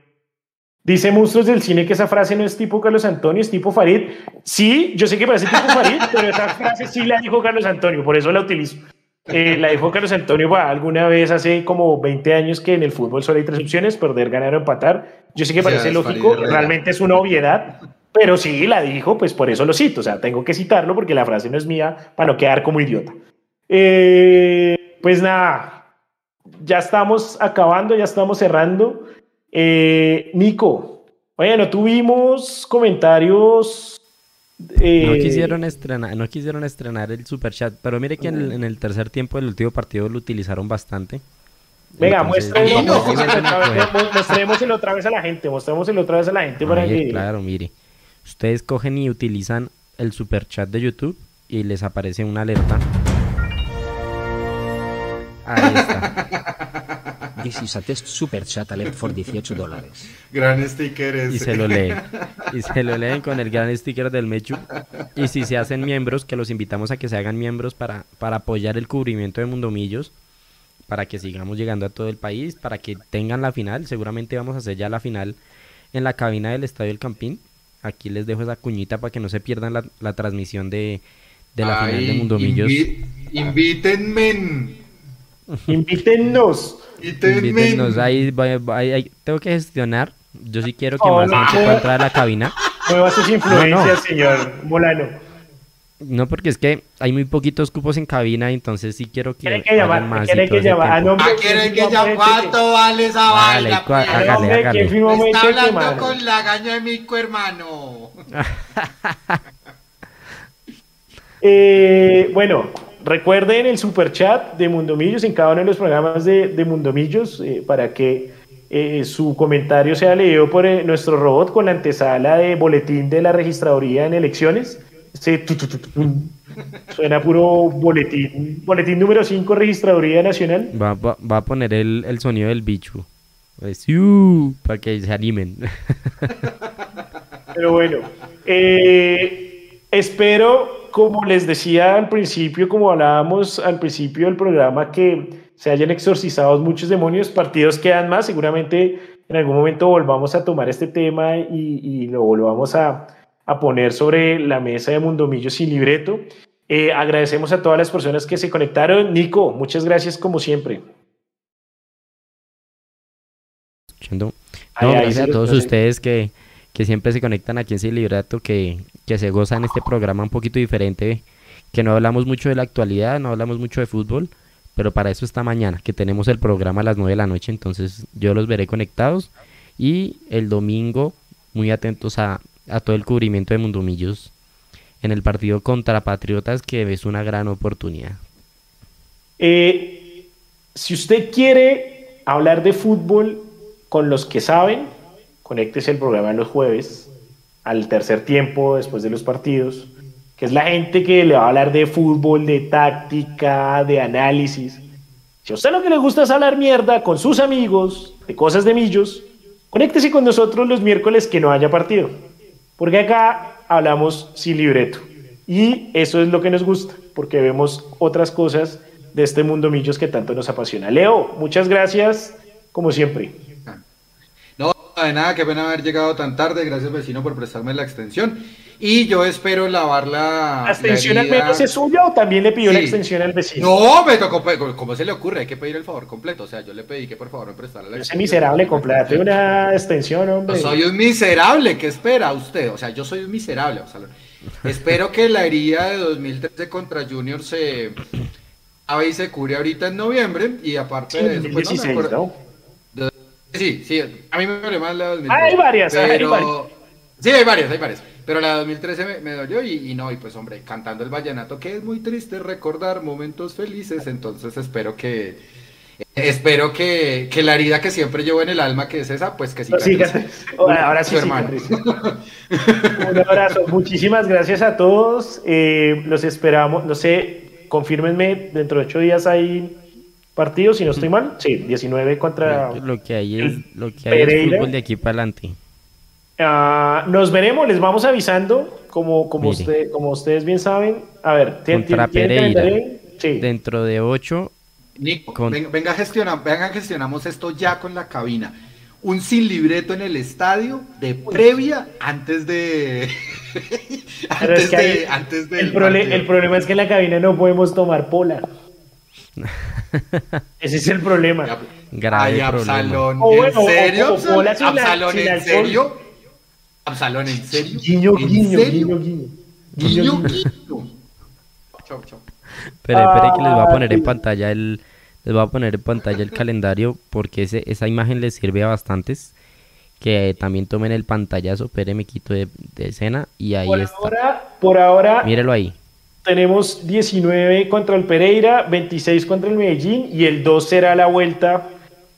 Dice Monstruos del Cine que esa frase no es tipo Carlos Antonio, es tipo Farid. Sí, yo sé que parece tipo Farid, pero esa frase sí la dijo Carlos Antonio, por eso la utilizo. Eh, la dijo Carlos Antonio alguna vez hace como 20 años que en el fútbol solo hay tres opciones, perder, ganar o empatar. Yo sé que parece lógico, realmente es una obviedad, pero sí la dijo, pues por eso lo cito. O sea, tengo que citarlo porque la frase no es mía para no quedar como idiota. Eh, pues nada, ya estamos acabando, ya estamos cerrando. Eh, Nico, bueno, tuvimos comentarios. Eh, no quisieron estrenar, no quisieron estrenar el super chat, pero mire que en el, tercer tiempo del último partido lo utilizaron bastante. Venga, mostrémoslo otra vez a la gente, mostrémoselo otra vez a la gente para que... Claro, mire, ustedes cogen y utilizan el super chat de YouTube y les aparece una alerta. Ahí está. This is a test super chat alert for 18 dólares. Gran sticker ese. Y se lo leen. Y se lo leen con el gran sticker del Mechu. Y si se hacen miembros, que los invitamos a que se hagan miembros para, para apoyar el cubrimiento de Mundomillos, para que sigamos llegando a todo el país, para que tengan la final. Seguramente vamos a hacer ya la final en la cabina del Estadio El Campín. Aquí les dejo esa cuñita para que no se pierdan la, transmisión de, la final de Mundomillos. invítenme. Invítennos. Invítennos. Ahí, ahí, tengo que gestionar. Yo sí quiero que más gente pueda entrar a la cabina. Mueva sus influencias, señor Molano. No, porque es que hay muy poquitos cupos en cabina, entonces sí quiero que. Quiere que llamar, más quiere que llamar. Ah, no, quiere que llamar. ¿Cuánto vale esa vaina? Pues? Hágale, hágale. Está hablando con la gaña de mi hermano. eh, bueno, Recuerden el super chat de Mundomillos en cada uno de los programas de, de Mundomillos eh, para que eh, su comentario sea leído por eh, nuestro robot con la antesala de boletín de la registraduría en elecciones. suena puro boletín. Boletín número 5, registraduría nacional. Va, va, a poner el, el, sonido del bicho. Pues, para que se animen. Pero bueno, espero como les decía al principio, como hablábamos al principio del programa, que se hayan exorcizado muchos demonios, partidos quedan más, seguramente en algún momento volvamos a tomar este tema y, lo volvamos a, poner sobre la mesa de Mundomillo sin libreto. Eh, agradecemos a todas las personas que se conectaron. Nico, muchas gracias como siempre. No, gracias a todos ustedes que, que siempre se conectan aquí en Sin Libreto, que, que se goza en este programa un poquito diferente, que no hablamos mucho de la actualidad, no hablamos mucho de fútbol, pero para eso está mañana, que tenemos el programa a las 9 de la noche, entonces yo los veré conectados y el domingo muy atentos a, a todo el cubrimiento de Mundumillos en el partido contra Patriotas, que es una gran oportunidad. Eh, si usted quiere hablar de fútbol con los que saben, conéctese el programa los jueves al tercer tiempo después de los partidos, que es la gente que le va a hablar de fútbol, de táctica, de análisis. Si a usted lo que le gusta es hablar mierda con sus amigos, de cosas de millos, conéctese con nosotros los miércoles que no haya partido, porque acá hablamos sin libreto. Y eso es lo que nos gusta, porque vemos otras cosas de este mundo millos que tanto nos apasiona. Leo, muchas gracias, como siempre de nada, qué pena haber llegado tan tarde. Gracias, vecino, por prestarme la extensión. Y yo espero lavar la. ¿La extensión al menos es suya o también le pidió la extensión al vecino? No, me tocó. ¿Cómo se le ocurre? Hay que pedir el favor completo. O sea, yo le pedí que por favor me prestara la Ese extensión. miserable, complete una extensión, hombre. Yo soy un miserable, ¿qué espera usted? O sea, yo soy un miserable, Absalón. Espero que la herida de 2013 contra Junior se acabe y se cure ahorita en noviembre. Y aparte Sí, de eso, pues no me 2016, acuerdo. ¿no? Sí, sí, a mí me duele más la de 2013. Ah, hay varias, hay pero... varias. Sí, hay varias, hay varias. Pero la de 2013 me, me dolió y, y no, y pues hombre, cantando el vallenato, que es muy triste recordar momentos felices, entonces espero que... Espero que, que la herida que siempre llevo en el alma, que es esa, pues que sí. Sí, ahora, ahora sí, hermano. Un abrazo. Muchísimas gracias a todos. Eh, los esperamos. No sé, confírmenme. Dentro de ocho días hay partidos, si no estoy mal. Sí, 19 contra. Lo que hay es, lo que hay es fútbol de aquí para adelante. Ah, nos veremos, les vamos avisando. Como, como, Mire. usted, como ustedes bien saben. A ver, ¿tien- Contra tien- Pereira. Sí. Dentro de ocho, Nico, Con- ven- venga, gestiona, venga, gestionamos esto ya con la cabina. Un sin libreto en el estadio de previa antes de. Es antes que de. Antes del el, el problema es que en la cabina no podemos tomar pola. Ese es el problema. Ay, grave Ay. Absalón, ¿en bueno, serio? o- o Absalón? la- ¿en serio? Absalón, ¿en serio? Guiño, ¿En guiño, serio? guiño, guiño. Guiño, guiño. Chau, chau. Espere, espere que les voy a poner Ay. en pantalla el les voy a poner en pantalla el calendario porque ese, esa imagen les sirve a bastantes que también tomen el pantallazo, espere me quito de, de escena y ahí Por está. ahora, por ahora Mírelo ahí. Tenemos 19 contra el Pereira, 26 contra el Medellín y el 2 será la vuelta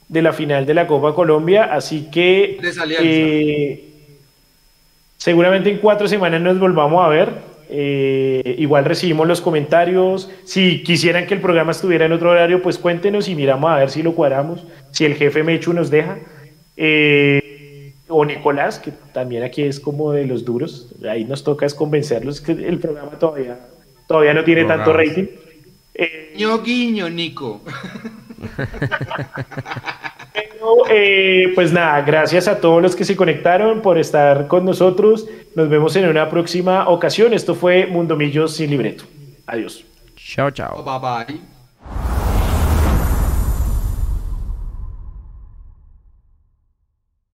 de la final de la Copa Colombia. Así que eh, seguramente en cuatro semanas nos volvamos a ver. Eh, igual recibimos los comentarios. Si quisieran que el programa estuviera en otro horario, pues cuéntenos y miramos a ver si lo cuadramos. Si el jefe Mechu nos deja. Eh, o Nicolás, que también aquí es como de los duros. Ahí nos toca es convencerlos que el programa todavía, todavía no tiene tanto rating. Eh, Guiño, guiño, Nico. Pero, eh, pues nada, gracias a todos los que se conectaron por estar con nosotros. Nos vemos en una próxima ocasión. Esto fue Mundo Millos sin libreto. Adiós. Chao, chao. Bye bye.